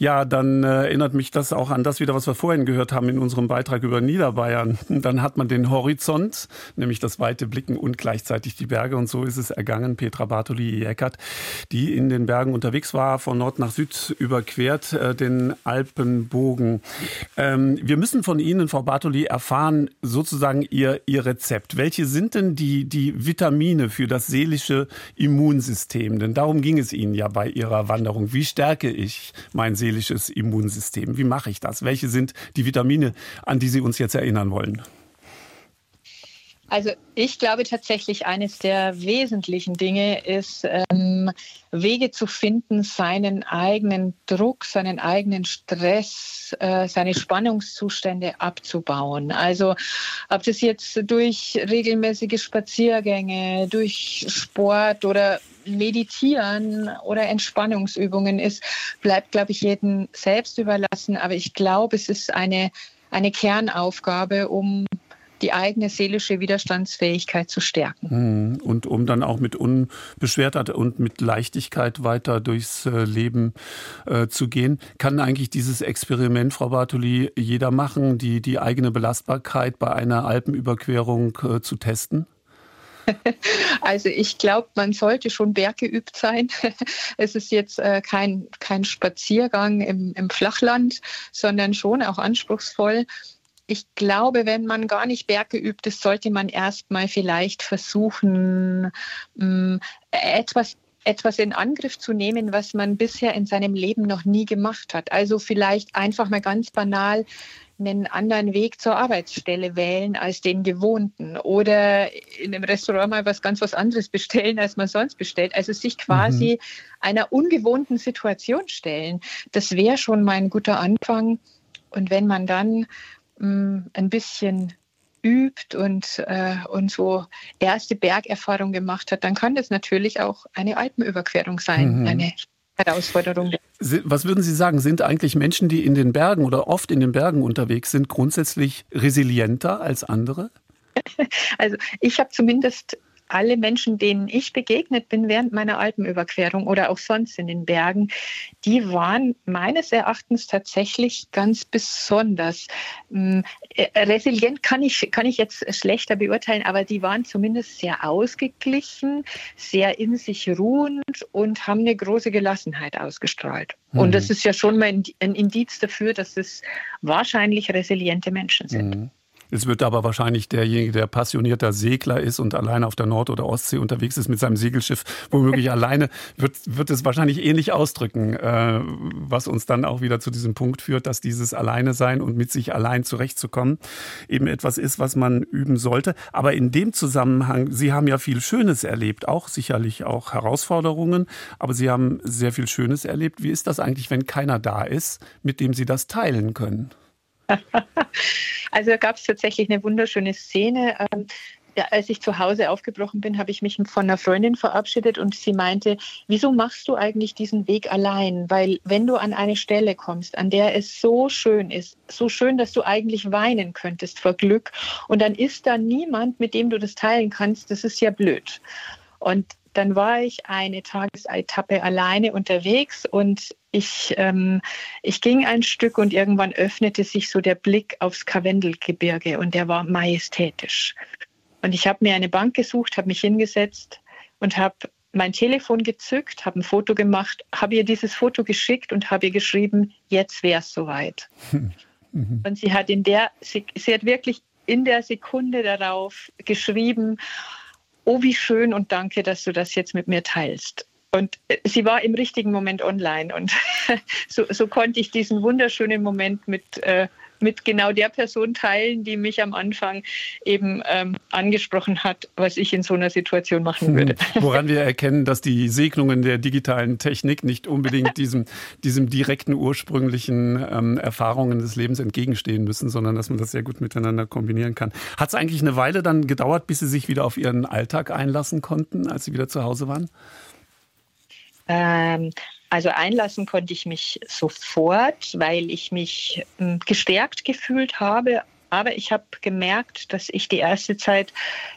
ja, dann äh, erinnert mich das auch an das wieder, was wir vorhin gehört haben in unserem Beitrag über Niederbayern. Dann hat man den Horizont, nämlich das weite Blicken und gleichzeitig die Berge. Und so ist es ergangen. Petra Bartoli-Eckert, die in den Bergen unterwegs war, von Nord nach Süd überquert, äh, den Alpenbogen. Ähm, wir müssen von Ihnen, Frau Bartoli, erfahren, sozusagen Ihr, Ihr Rezept. Welche sind denn die, die Vitamine für das seelische Immunsystem? Denn darum ging es Ihnen ja bei Ihrer Wanderung. Wie stärke ich mein seelisches Immunsystem? Wie mache ich das? Welche sind die Vitamine, an die Sie uns jetzt erinnern wollen?
Also ich glaube tatsächlich, eines der wesentlichen Dinge ist, ähm, Wege zu finden, seinen eigenen Druck, seinen eigenen Stress, äh, seine Spannungszustände abzubauen. Also ob das jetzt durch regelmäßige Spaziergänge, durch Sport oder Meditieren oder Entspannungsübungen ist, bleibt, glaube ich, jedem selbst überlassen. Aber ich glaube, es ist eine, eine Kernaufgabe, um die eigene seelische Widerstandsfähigkeit zu stärken.
Hm, und um dann auch mit Unbeschwertheit und mit Leichtigkeit weiter durchs äh, Leben äh, zu gehen. Kann eigentlich dieses Experiment, Frau Bartoli, jeder machen, die, die eigene Belastbarkeit bei einer Alpenüberquerung äh, zu testen?
Also ich glaube, man sollte schon berggeübt sein. Es ist jetzt äh, kein, kein Spaziergang im, im Flachland, sondern schon auch anspruchsvoll ich glaube, wenn man gar nicht berggeübt ist, sollte man erstmal vielleicht versuchen, mm, etwas etwas in Angriff zu nehmen, was man bisher in seinem Leben noch nie gemacht hat. Also vielleicht einfach mal ganz banal einen anderen Weg zur Arbeitsstelle wählen als den gewohnten oder in einem Restaurant mal was ganz was anderes bestellen, als man sonst bestellt. Also sich quasi mhm. einer ungewohnten Situation stellen. Das wäre schon mal ein guter Anfang. Und wenn man dann mh, ein bisschen übt und, äh, und so erste Bergerfahrung gemacht hat, dann kann das natürlich auch eine Alpenüberquerung sein, mhm. eine Herausforderung.
Was würden Sie sagen, sind eigentlich Menschen, die in den Bergen oder oft in den Bergen unterwegs sind, grundsätzlich resilienter als andere?
Also ich habe zumindest alle Menschen, denen ich begegnet bin während meiner Alpenüberquerung oder auch sonst in den Bergen, die waren meines Erachtens tatsächlich ganz besonders. Hm, äh, resilient kann ich, kann ich jetzt schlechter beurteilen, aber die waren zumindest sehr ausgeglichen, sehr in sich ruhend und haben eine große Gelassenheit ausgestrahlt. Mhm. Und das ist ja schon mal ein Indiz dafür, dass es wahrscheinlich resiliente Menschen sind. Mhm.
Es wird aber wahrscheinlich derjenige, der passionierter Segler ist und alleine auf der Nord- oder Ostsee unterwegs ist mit seinem Segelschiff, womöglich alleine, wird, wird es wahrscheinlich ähnlich ausdrücken, äh, was uns dann auch wieder zu diesem Punkt führt, dass dieses Alleine sein und mit sich allein zurechtzukommen eben etwas ist, was man üben sollte. Aber in dem Zusammenhang, Sie haben ja viel Schönes erlebt, auch sicherlich auch Herausforderungen, aber Sie haben sehr viel Schönes erlebt. Wie ist das eigentlich, wenn keiner da ist, mit dem Sie das teilen können?
also da gab es tatsächlich eine wunderschöne Szene. Ähm, ja, als ich zu Hause aufgebrochen bin, habe ich mich von einer Freundin verabschiedet und sie meinte, wieso machst du eigentlich diesen Weg allein? Weil wenn du an eine Stelle kommst, an der es so schön ist, so schön, dass du eigentlich weinen könntest vor Glück und dann ist da niemand, mit dem du das teilen kannst, das ist ja blöd. Und dann war ich eine Tagesetappe alleine unterwegs und ich, ähm, ich ging ein Stück und irgendwann öffnete sich so der Blick aufs Karwendelgebirge und der war majestätisch. Und ich habe mir eine Bank gesucht, habe mich hingesetzt und habe mein Telefon gezückt, habe ein Foto gemacht, habe ihr dieses Foto geschickt und habe ihr geschrieben, jetzt wäre es soweit. Mhm. Und sie hat in der, sie, sie hat wirklich in der Sekunde darauf geschrieben, oh, wie schön und danke, dass du das jetzt mit mir teilst. Und äh, sie war im richtigen Moment online. Und so, so konnte ich diesen wunderschönen Moment mit, äh, mit genau der Person teilen, die mich am Anfang eben ähm, angesprochen hat, was ich in so einer Situation machen hm. würde.
Woran wir erkennen, dass die Segnungen der digitalen Technik nicht unbedingt diesem, diesem direkten ursprünglichen ähm, Erfahrungen des Lebens entgegenstehen müssen, sondern dass man das sehr gut miteinander kombinieren kann. Hat es eigentlich eine Weile dann gedauert, bis Sie sich wieder auf Ihren Alltag einlassen konnten, als Sie wieder zu Hause waren?
Ähm, also einlassen konnte ich mich sofort, weil ich mich ähm, gestärkt gefühlt habe. Aber ich habe gemerkt, dass ich die erste Zeit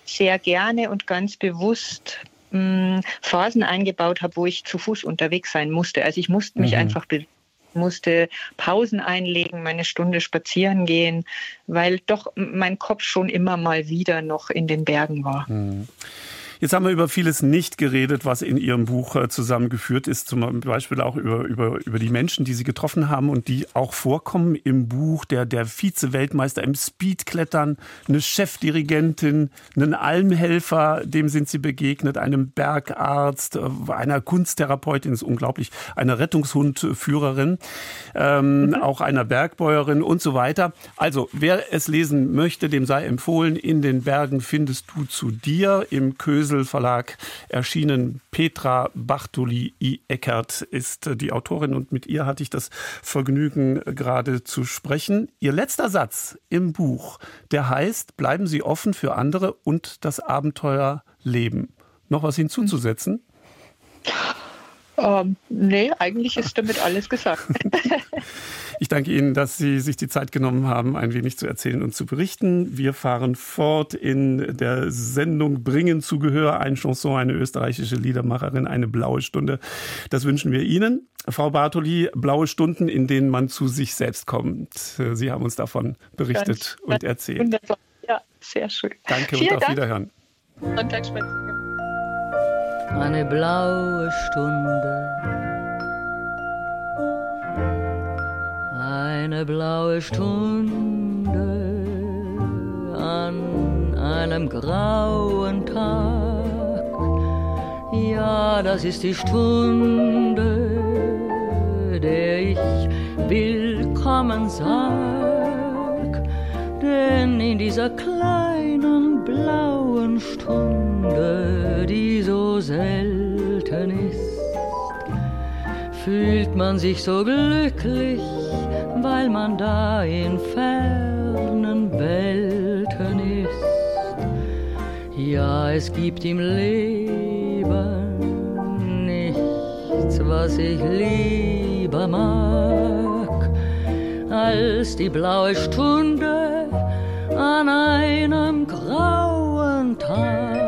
sehr gerne und ganz bewusst ähm, Phasen eingebaut habe, wo ich zu Fuß unterwegs sein musste. Also ich musste mich mhm. einfach bewegen musste Pausen einlegen, meine Stunde spazieren gehen, weil doch mein Kopf schon immer mal wieder noch in den Bergen war.
Mhm. Jetzt haben wir über vieles nicht geredet, was in Ihrem Buch äh, zusammengeführt ist. Zum Beispiel auch über, über, über die Menschen, die Sie getroffen haben und die auch vorkommen im Buch. Der, der Vize-Weltmeister im Speedklettern, eine Chefdirigentin, einen Almhelfer, dem sind Sie begegnet, einem Bergarzt, äh, einer Kunsttherapeutin, ist unglaublich, einer Rettungshundführerin, ähm, mhm. auch einer Bergbäuerin und so weiter. Also, wer es lesen möchte, dem sei empfohlen, in den Bergen findest du zu dir im Kösel Verlag erschienen. Petra Bartoli Eckert ist die Autorin und mit ihr hatte ich das Vergnügen gerade zu sprechen. Ihr letzter Satz im Buch, der heißt, bleiben Sie offen für andere und das Abenteuer leben. Noch was hinzuzusetzen?
Ähm, nee, eigentlich ist damit alles gesagt.
ich danke Ihnen, dass Sie sich die Zeit genommen haben, ein wenig zu erzählen und zu berichten. Wir fahren fort in der Sendung Bringen zu Gehör, ein Chanson, eine österreichische Liedermacherin, eine blaue Stunde. Das wünschen wir Ihnen. Frau Bartoli, blaue Stunden, in denen man zu sich selbst kommt. Sie haben uns davon berichtet ganz, und erzählt. Wunderbar.
Ja, sehr schön.
Danke Vielen und auf Dank. Wiederhören.
Sonntagsspaziergang
eine blaue Stunde. Eine blaue Stunde an einem grauen Tag. Ja, das ist die Stunde, der ich willkommen sag. Denn in dieser kleinen blauen Stunde, die so selten ist, fühlt man sich so glücklich, weil man da in fernen Welten ist. Ja, es gibt im Leben nichts, was ich lieber mag, als die blaue Stunde an einem grauen Tag.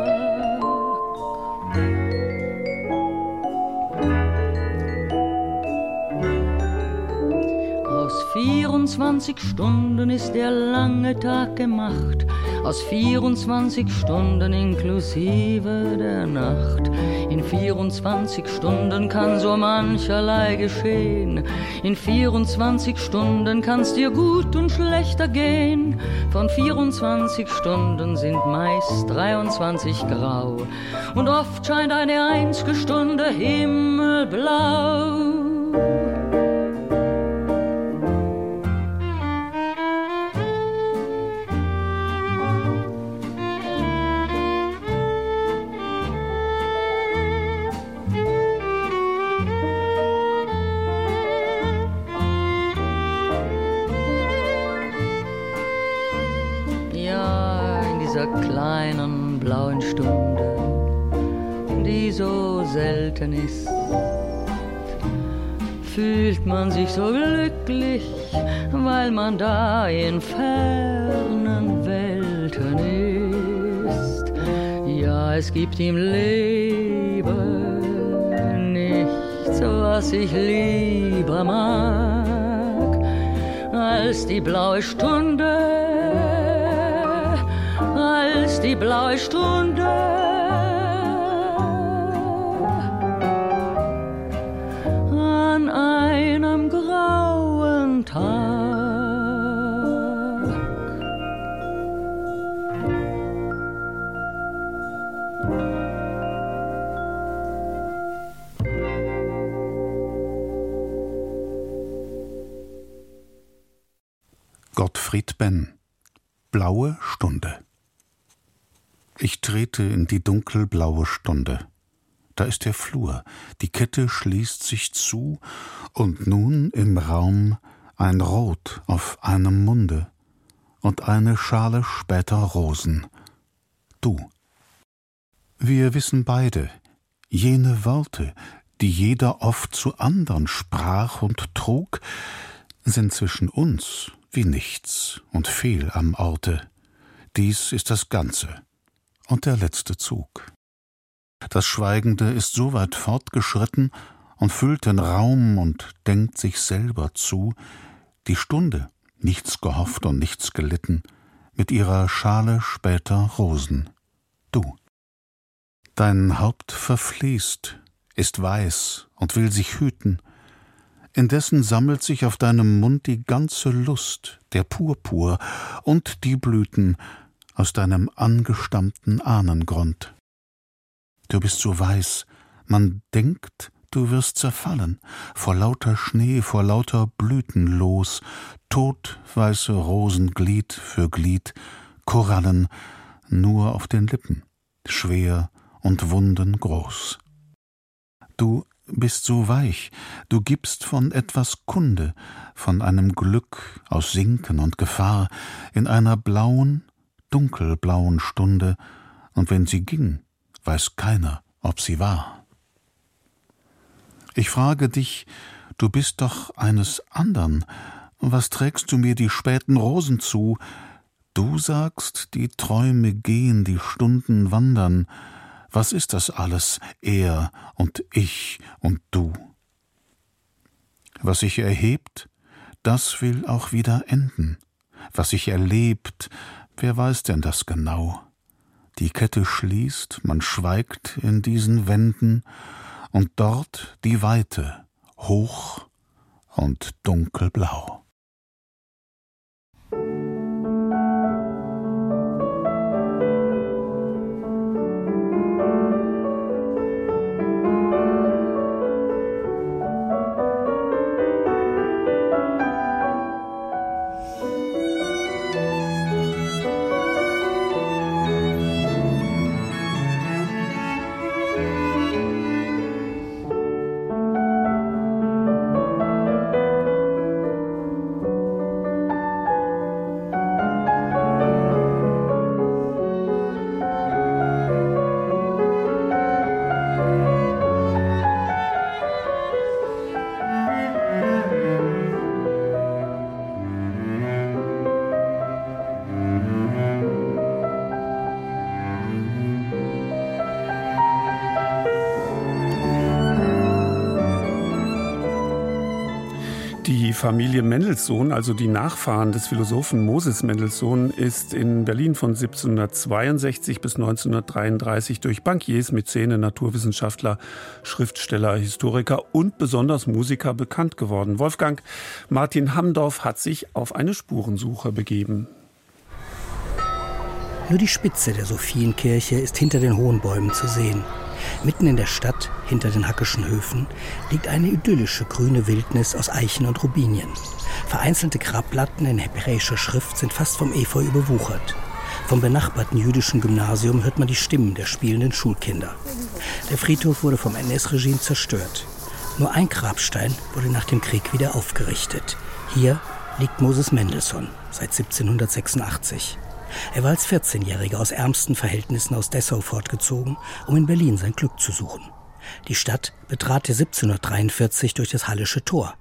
24 Stunden ist der lange Tag gemacht, aus 24 Stunden inklusive der Nacht. In 24 Stunden kann so mancherlei geschehen. In 24 Stunden kann's dir gut und schlechter gehen. Von 24 Stunden sind meist 23 grau. Und oft scheint eine einzige Stunde himmelblau. Selten ist, fühlt man sich so glücklich, weil man da in fernen Welten ist. Ja, es gibt im Leben nichts, was ich lieber mag, als die blaue Stunde, als die blaue Stunde
Gottfried Benn Blaue Stunde Ich trete in die dunkelblaue Stunde. Da ist der Flur, die Kette schließt sich zu, und nun im Raum ein Rot auf einem Munde und eine Schale später Rosen. Du. Wir wissen beide, jene Worte, die jeder oft zu andern sprach und trug, sind zwischen uns wie nichts und fehl am Orte. Dies ist das Ganze und der letzte Zug. Das Schweigende ist so weit fortgeschritten und füllt den Raum und denkt sich selber zu, die Stunde, nichts gehofft und nichts gelitten, mit ihrer Schale später Rosen. Du. Dein Haupt verfließt, ist weiß und will sich hüten. Indessen sammelt sich auf deinem Mund die ganze Lust, der Purpur und die Blüten aus deinem angestammten Ahnengrund. Du bist so weiß, man denkt, du wirst zerfallen, vor lauter Schnee, vor lauter Blüten los, totweiße Rosen Glied für Glied, Korallen nur auf den Lippen, schwer und Wunden groß. Du bist so weich, du gibst von etwas Kunde, von einem Glück aus Sinken und Gefahr, in einer blauen, dunkelblauen Stunde, und wenn sie ging, weiß keiner, ob sie war. Ich frage dich, du bist doch eines andern, was trägst du mir die späten Rosen zu? Du sagst, die Träume gehen, die Stunden wandern, was ist das alles, er und ich und du? Was sich erhebt, das will auch wieder enden. Was sich erlebt, wer weiß denn das genau? Die Kette schließt, man schweigt in diesen Wänden, und dort die Weite, hoch und dunkelblau.
Familie Mendelssohn, also die Nachfahren des Philosophen Moses Mendelssohn, ist in Berlin von 1762 bis 1933 durch Bankiers, Mäzene, Naturwissenschaftler, Schriftsteller, Historiker und besonders Musiker bekannt geworden. Wolfgang Martin Hamdorf hat sich auf eine Spurensuche begeben.
Nur die Spitze der Sophienkirche ist hinter den hohen Bäumen zu sehen. Mitten in der Stadt, hinter den Hackischen Höfen, liegt eine idyllische grüne Wildnis aus Eichen und Rubinien. Vereinzelte Grabplatten in hebräischer Schrift sind fast vom Efeu überwuchert. Vom benachbarten jüdischen Gymnasium hört man die Stimmen der spielenden Schulkinder. Der Friedhof wurde vom NS-Regime zerstört. Nur ein Grabstein wurde nach dem Krieg wieder aufgerichtet. Hier liegt Moses Mendelssohn seit 1786. Er war als 14-Jähriger aus ärmsten Verhältnissen aus Dessau fortgezogen, um in Berlin sein Glück zu suchen. Die Stadt betrat er 1743 durch das Hallische Tor,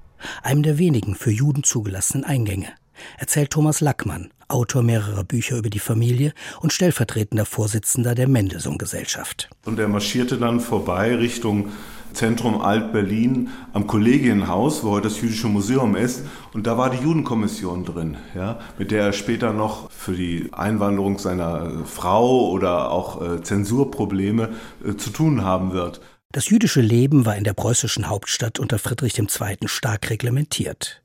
einem der wenigen für Juden zugelassenen Eingänge, erzählt Thomas Lackmann, Autor mehrerer Bücher über die Familie und stellvertretender Vorsitzender der Mendelssohn-Gesellschaft.
Und er marschierte dann vorbei Richtung Zentrum Alt-Berlin am Kollegienhaus, wo heute das Jüdische Museum ist. Und da war die Judenkommission drin, ja, mit der er später noch für die Einwanderung seiner Frau oder auch äh, Zensurprobleme äh, zu tun haben wird.
Das jüdische Leben war in der preußischen Hauptstadt unter Friedrich II. stark reglementiert.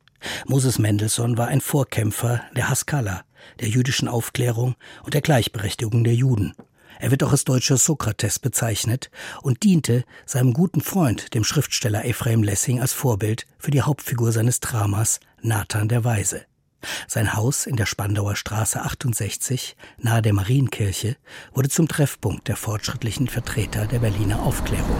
Moses Mendelssohn war ein Vorkämpfer der Haskalah, der jüdischen Aufklärung und der Gleichberechtigung der Juden. Er wird auch als deutscher Sokrates bezeichnet und diente seinem guten Freund, dem Schriftsteller Ephraim Lessing, als Vorbild für die Hauptfigur seines Dramas Nathan der Weise. Sein Haus in der Spandauer Straße 68, nahe der Marienkirche, wurde zum Treffpunkt der fortschrittlichen Vertreter der Berliner Aufklärung.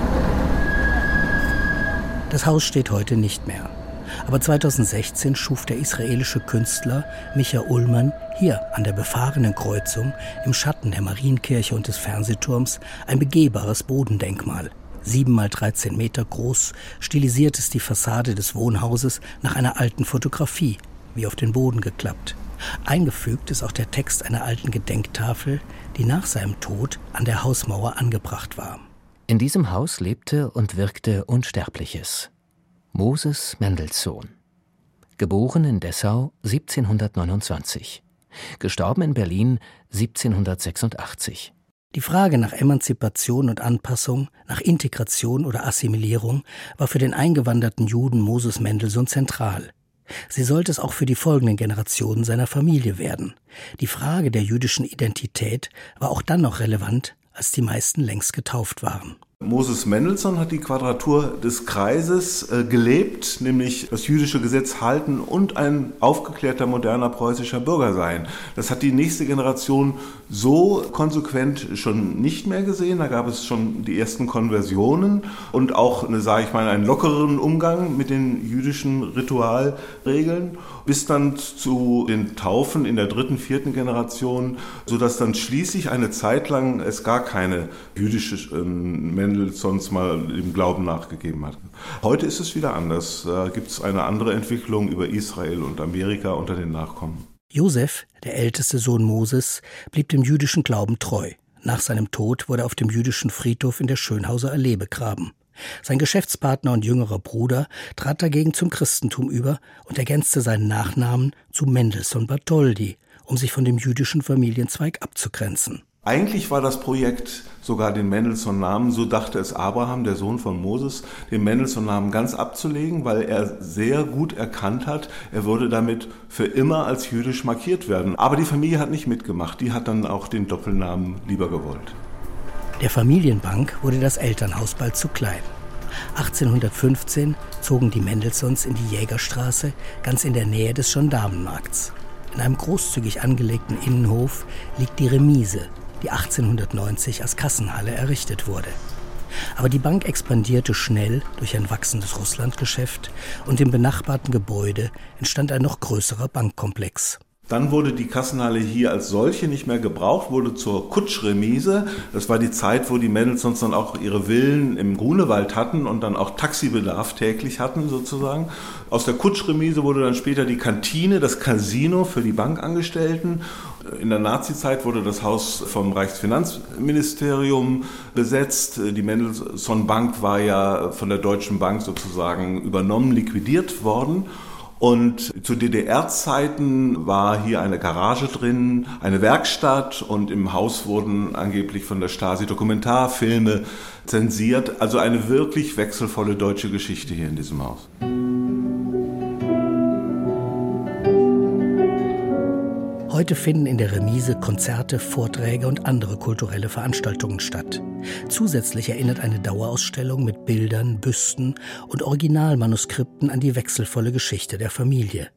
Das Haus steht heute nicht mehr. Aber 2016 schuf der israelische Künstler Micha Ullmann hier an der befahrenen Kreuzung im Schatten der Marienkirche und des Fernsehturms ein begehbares Bodendenkmal. Sieben mal 13 Meter groß stilisiert es die Fassade des Wohnhauses nach einer alten Fotografie, wie auf den Boden geklappt. Eingefügt ist auch der Text einer alten Gedenktafel, die nach seinem Tod an der Hausmauer angebracht war.
In diesem Haus lebte und wirkte Unsterbliches. Moses Mendelssohn. Geboren in Dessau 1729. Gestorben in Berlin 1786.
Die Frage nach Emanzipation und Anpassung, nach Integration oder Assimilierung war für den eingewanderten Juden Moses Mendelssohn zentral. Sie sollte es auch für die folgenden Generationen seiner Familie werden. Die Frage der jüdischen Identität war auch dann noch relevant, als die meisten längst getauft waren.
Moses Mendelssohn hat die Quadratur des Kreises äh, gelebt, nämlich das jüdische Gesetz halten und ein aufgeklärter, moderner preußischer Bürger sein. Das hat die nächste Generation so konsequent schon nicht mehr gesehen. Da gab es schon die ersten Konversionen und auch, sage ich mal, einen lockeren Umgang mit den jüdischen Ritualregeln, bis dann zu den Taufen in der dritten, vierten Generation, sodass dann schließlich eine Zeit lang es gar keine jüdische ähm, Mendelssohns mal dem Glauben nachgegeben hat. Heute ist es wieder anders. Da gibt es eine andere Entwicklung über Israel und Amerika unter den Nachkommen.
Josef, der älteste Sohn Moses, blieb dem jüdischen Glauben treu. Nach seinem Tod wurde er auf dem jüdischen Friedhof in der Schönhauser Allee begraben. Sein Geschäftspartner und jüngerer Bruder trat dagegen zum Christentum über und ergänzte seinen Nachnamen zu Mendelssohn Bartholdy, um sich von dem jüdischen Familienzweig abzugrenzen.
Eigentlich war das Projekt sogar den Mendelssohn-Namen, so dachte es Abraham, der Sohn von Moses, den Mendelssohn-Namen ganz abzulegen, weil er sehr gut erkannt hat, er würde damit für immer als jüdisch markiert werden. Aber die Familie hat nicht mitgemacht, die hat dann auch den Doppelnamen lieber gewollt.
Der Familienbank wurde das Elternhaus bald zu klein. 1815 zogen die Mendelssohns in die Jägerstraße, ganz in der Nähe des Gendarmenmarkts. In einem großzügig angelegten Innenhof liegt die Remise, die 1890 als Kassenhalle errichtet wurde. Aber die Bank expandierte schnell durch ein wachsendes Russlandgeschäft und im benachbarten Gebäude entstand ein noch größerer Bankkomplex.
Dann wurde die Kassenhalle hier als solche nicht mehr gebraucht, wurde zur Kutschremise. Das war die Zeit, wo die Mendelssohns dann auch ihre Villen im Grunewald hatten und dann auch Taxibedarf täglich hatten sozusagen. Aus der Kutschremise wurde dann später die Kantine, das Casino für die Bankangestellten. In der Nazizeit wurde das Haus vom Reichsfinanzministerium besetzt. Die Mendelssohn Bank war ja von der Deutschen Bank sozusagen übernommen, liquidiert worden. Und zu DDR-Zeiten war hier eine Garage drin, eine Werkstatt und im Haus wurden angeblich von der Stasi Dokumentarfilme zensiert. Also eine wirklich wechselvolle deutsche Geschichte hier in diesem Haus.
Heute finden in der Remise Konzerte, Vorträge und andere kulturelle Veranstaltungen statt. Zusätzlich erinnert eine Dauerausstellung mit Bildern, Büsten und Originalmanuskripten an die wechselvolle Geschichte der Familie.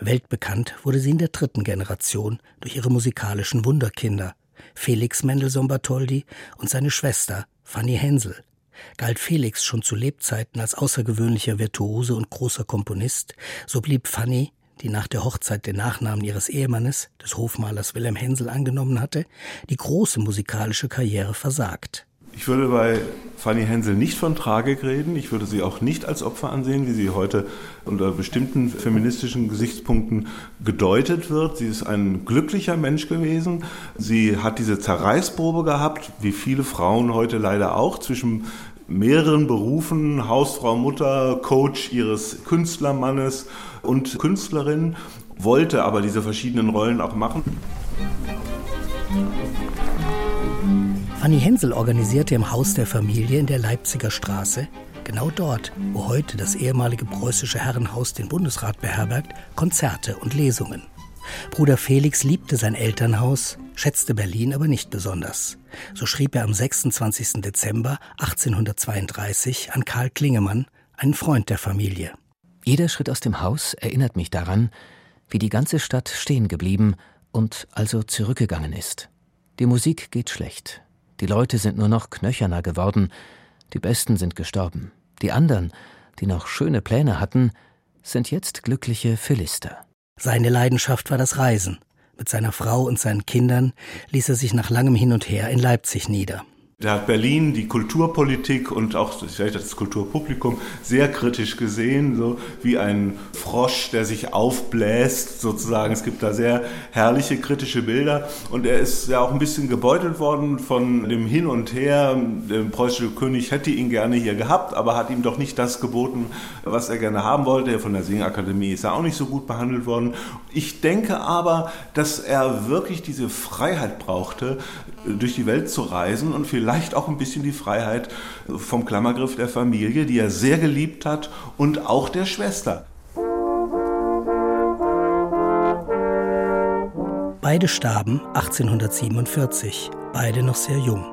Weltbekannt wurde sie in der dritten Generation durch ihre musikalischen Wunderkinder Felix Mendelssohn Bartholdy und seine Schwester Fanny Hensel. Galt Felix schon zu Lebzeiten als außergewöhnlicher Virtuose und großer Komponist, so blieb Fanny die nach der Hochzeit den Nachnamen ihres Ehemannes, des Hofmalers Wilhelm Hensel, angenommen hatte, die große musikalische Karriere versagt.
Ich würde bei Fanny Hensel nicht von Tragik reden. Ich würde sie auch nicht als Opfer ansehen, wie sie heute unter bestimmten feministischen Gesichtspunkten gedeutet wird. Sie ist ein glücklicher Mensch gewesen. Sie hat diese Zerreißprobe gehabt, wie viele Frauen heute leider auch, zwischen mehreren Berufen, Hausfrau, Mutter, Coach ihres Künstlermannes und Künstlerin, wollte aber diese verschiedenen Rollen auch machen.
Fanny Hensel organisierte im Haus der Familie in der Leipziger Straße, genau dort, wo heute das ehemalige preußische Herrenhaus den Bundesrat beherbergt, Konzerte und Lesungen. Bruder Felix liebte sein Elternhaus, schätzte Berlin aber nicht besonders. So schrieb er am 26. Dezember 1832 an Karl Klingemann, einen Freund der Familie.
Jeder Schritt aus dem Haus erinnert mich daran, wie die ganze Stadt stehen geblieben und also zurückgegangen ist. Die Musik geht schlecht. Die Leute sind nur noch knöcherner geworden. Die Besten sind gestorben. Die anderen, die noch schöne Pläne hatten, sind jetzt glückliche Philister.
Seine Leidenschaft war das Reisen. Mit seiner Frau und seinen Kindern ließ er sich nach langem Hin und Her in Leipzig nieder.
Der hat Berlin, die Kulturpolitik und auch vielleicht das Kulturpublikum sehr kritisch gesehen, so wie ein Frosch, der sich aufbläst, sozusagen. Es gibt da sehr herrliche kritische Bilder. Und er ist ja auch ein bisschen gebeutelt worden von dem Hin und Her. Der preußische König hätte ihn gerne hier gehabt, aber hat ihm doch nicht das geboten, was er gerne haben wollte. Von der Singakademie ist er auch nicht so gut behandelt worden. Ich denke aber, dass er wirklich diese Freiheit brauchte, durch die Welt zu reisen und vielleicht auch ein bisschen die Freiheit vom Klammergriff der Familie, die er sehr geliebt hat und auch der Schwester.
Beide starben 1847, beide noch sehr jung.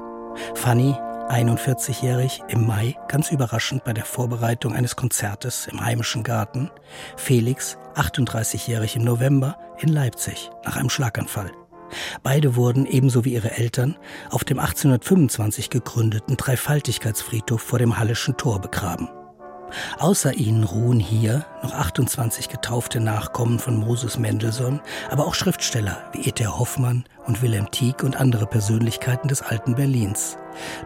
Fanny, 41-jährig, im Mai ganz überraschend bei der Vorbereitung eines Konzertes im heimischen Garten. Felix, 38-jährig im November in Leipzig nach einem Schlaganfall. Beide wurden, ebenso wie ihre Eltern, auf dem 1825 gegründeten Dreifaltigkeitsfriedhof vor dem Hallischen Tor begraben. Außer ihnen ruhen hier noch 28 getaufte Nachkommen von Moses Mendelssohn, aber auch Schriftsteller wie E.T. Hoffmann und Wilhelm Tieck und andere Persönlichkeiten des alten Berlins.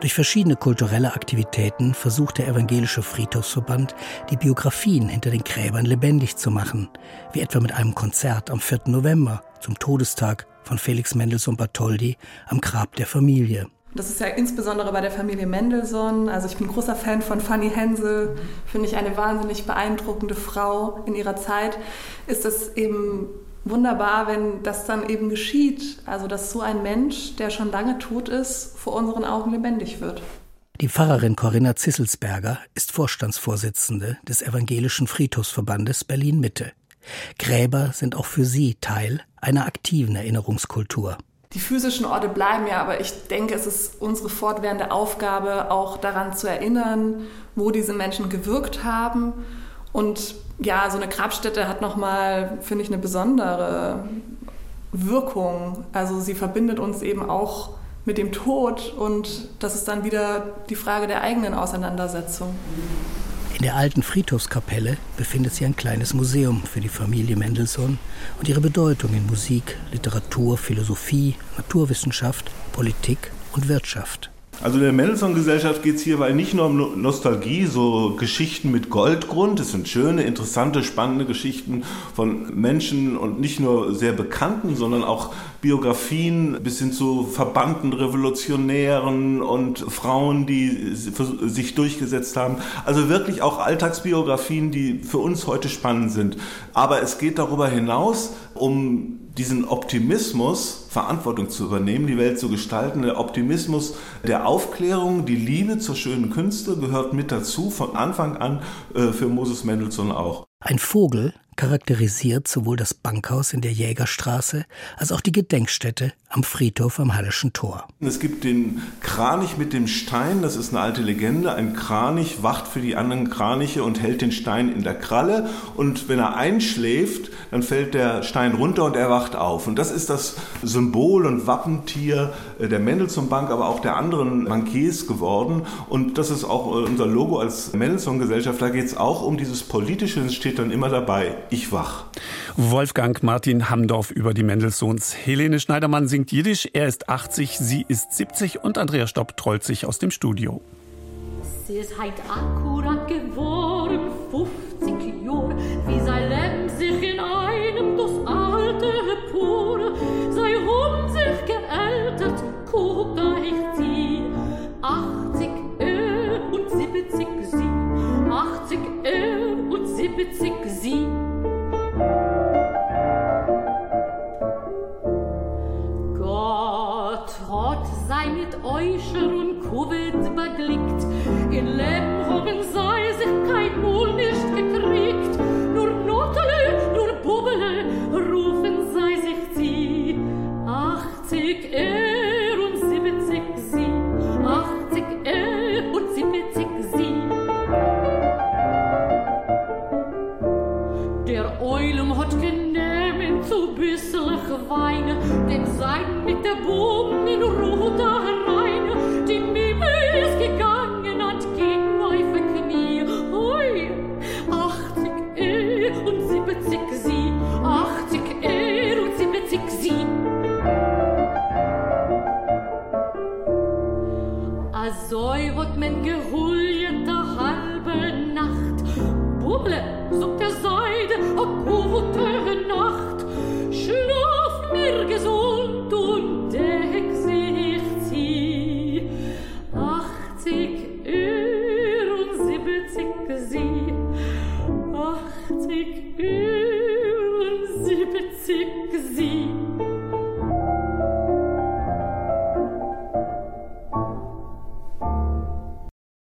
Durch verschiedene kulturelle Aktivitäten versucht der Evangelische Friedhofsverband, die Biografien hinter den Gräbern lebendig zu machen, wie etwa mit einem Konzert am 4. November zum Todestag von Felix Mendelssohn Bartholdy am Grab der Familie.
Das ist ja insbesondere bei der Familie Mendelssohn. Also ich bin großer Fan von Fanny Hensel, finde ich eine wahnsinnig beeindruckende Frau in ihrer Zeit. Ist es eben wunderbar, wenn das dann eben geschieht. Also dass so ein Mensch, der schon lange tot ist, vor unseren Augen lebendig wird.
Die Pfarrerin Corinna Zisselsberger ist Vorstandsvorsitzende des Evangelischen Friedhofsverbandes Berlin Mitte. Gräber sind auch für sie Teil einer aktiven Erinnerungskultur.
Die physischen Orte bleiben ja, aber ich denke, es ist unsere fortwährende Aufgabe, auch daran zu erinnern, wo diese Menschen gewirkt haben. Und ja, so eine Grabstätte hat nochmal, finde ich, eine besondere Wirkung. Also sie verbindet uns eben auch mit dem Tod und das ist dann wieder die Frage der eigenen Auseinandersetzung.
In der alten Friedhofskapelle befindet sich ein kleines Museum für die Familie Mendelssohn und ihre Bedeutung in Musik, Literatur, Philosophie, Naturwissenschaft, Politik und Wirtschaft.
Also der Mendelssohn-Gesellschaft geht es hierbei nicht nur um Nostalgie, so Geschichten mit Goldgrund. Es sind schöne, interessante, spannende Geschichten von Menschen und nicht nur sehr bekannten, sondern auch Biografien bis hin zu verbannten Revolutionären und Frauen, die sich durchgesetzt haben. Also wirklich auch Alltagsbiografien, die für uns heute spannend sind. Aber es geht darüber hinaus um diesen Optimismus, Verantwortung zu übernehmen, die Welt zu gestalten, der Optimismus der Aufklärung, die Liebe zur schönen Künste gehört mit dazu, von Anfang an äh, für Moses Mendelssohn auch.
Ein Vogel charakterisiert sowohl das Bankhaus in der Jägerstraße als auch die Gedenkstätte am Friedhof am Hallischen Tor.
Es gibt den Kranich mit dem Stein, das ist eine alte Legende. Ein Kranich wacht für die anderen Kraniche und hält den Stein in der Kralle und wenn er einschläft, dann fällt der Stein runter und er wacht auf. Und das ist das Symbol und Wappentier äh, der Mendelssohn Bank, aber auch der anderen Bankiers geworden. Und das ist auch äh, unser Logo als Mendelssohn Gesellschaft. Da geht es auch um dieses Politische, das steht dann immer dabei. Ich wach.
Wolfgang Martin Hamdorf über die Mendelssohns. Helene Schneidermann singt Jiddisch. Er ist 80, sie ist 70 und Andrea Stopp trollt sich aus dem Studio.
Sie ist heit akkurat geworden, 50 Jahre, wie sein Leben sich in einem das alte pure, sei um sich geältert, guck da ich sie, 80 er und 70 sie, 80 er und 70 sie. Gott sei mit Euscher und Covid beglickt. In Leben sei sich kein Mul nicht gekriegt. Nur Notele, nur Bubele, rufen sei sich sie. 80 er und 70 sie. 80 er und 70 sie. Der Eulem hat genehmen zu bisslich Weine, den Seiden mit der Bogen in roter Reine. Die Mime ist gegangen, hat gegen Weife Knie. Hui, 80 und 70 sie, 80 und 70 sie. hat men gehuljet der halbe Nacht. Buble, sucht der Seide, a gute Nacht. Schlaf mir gesund und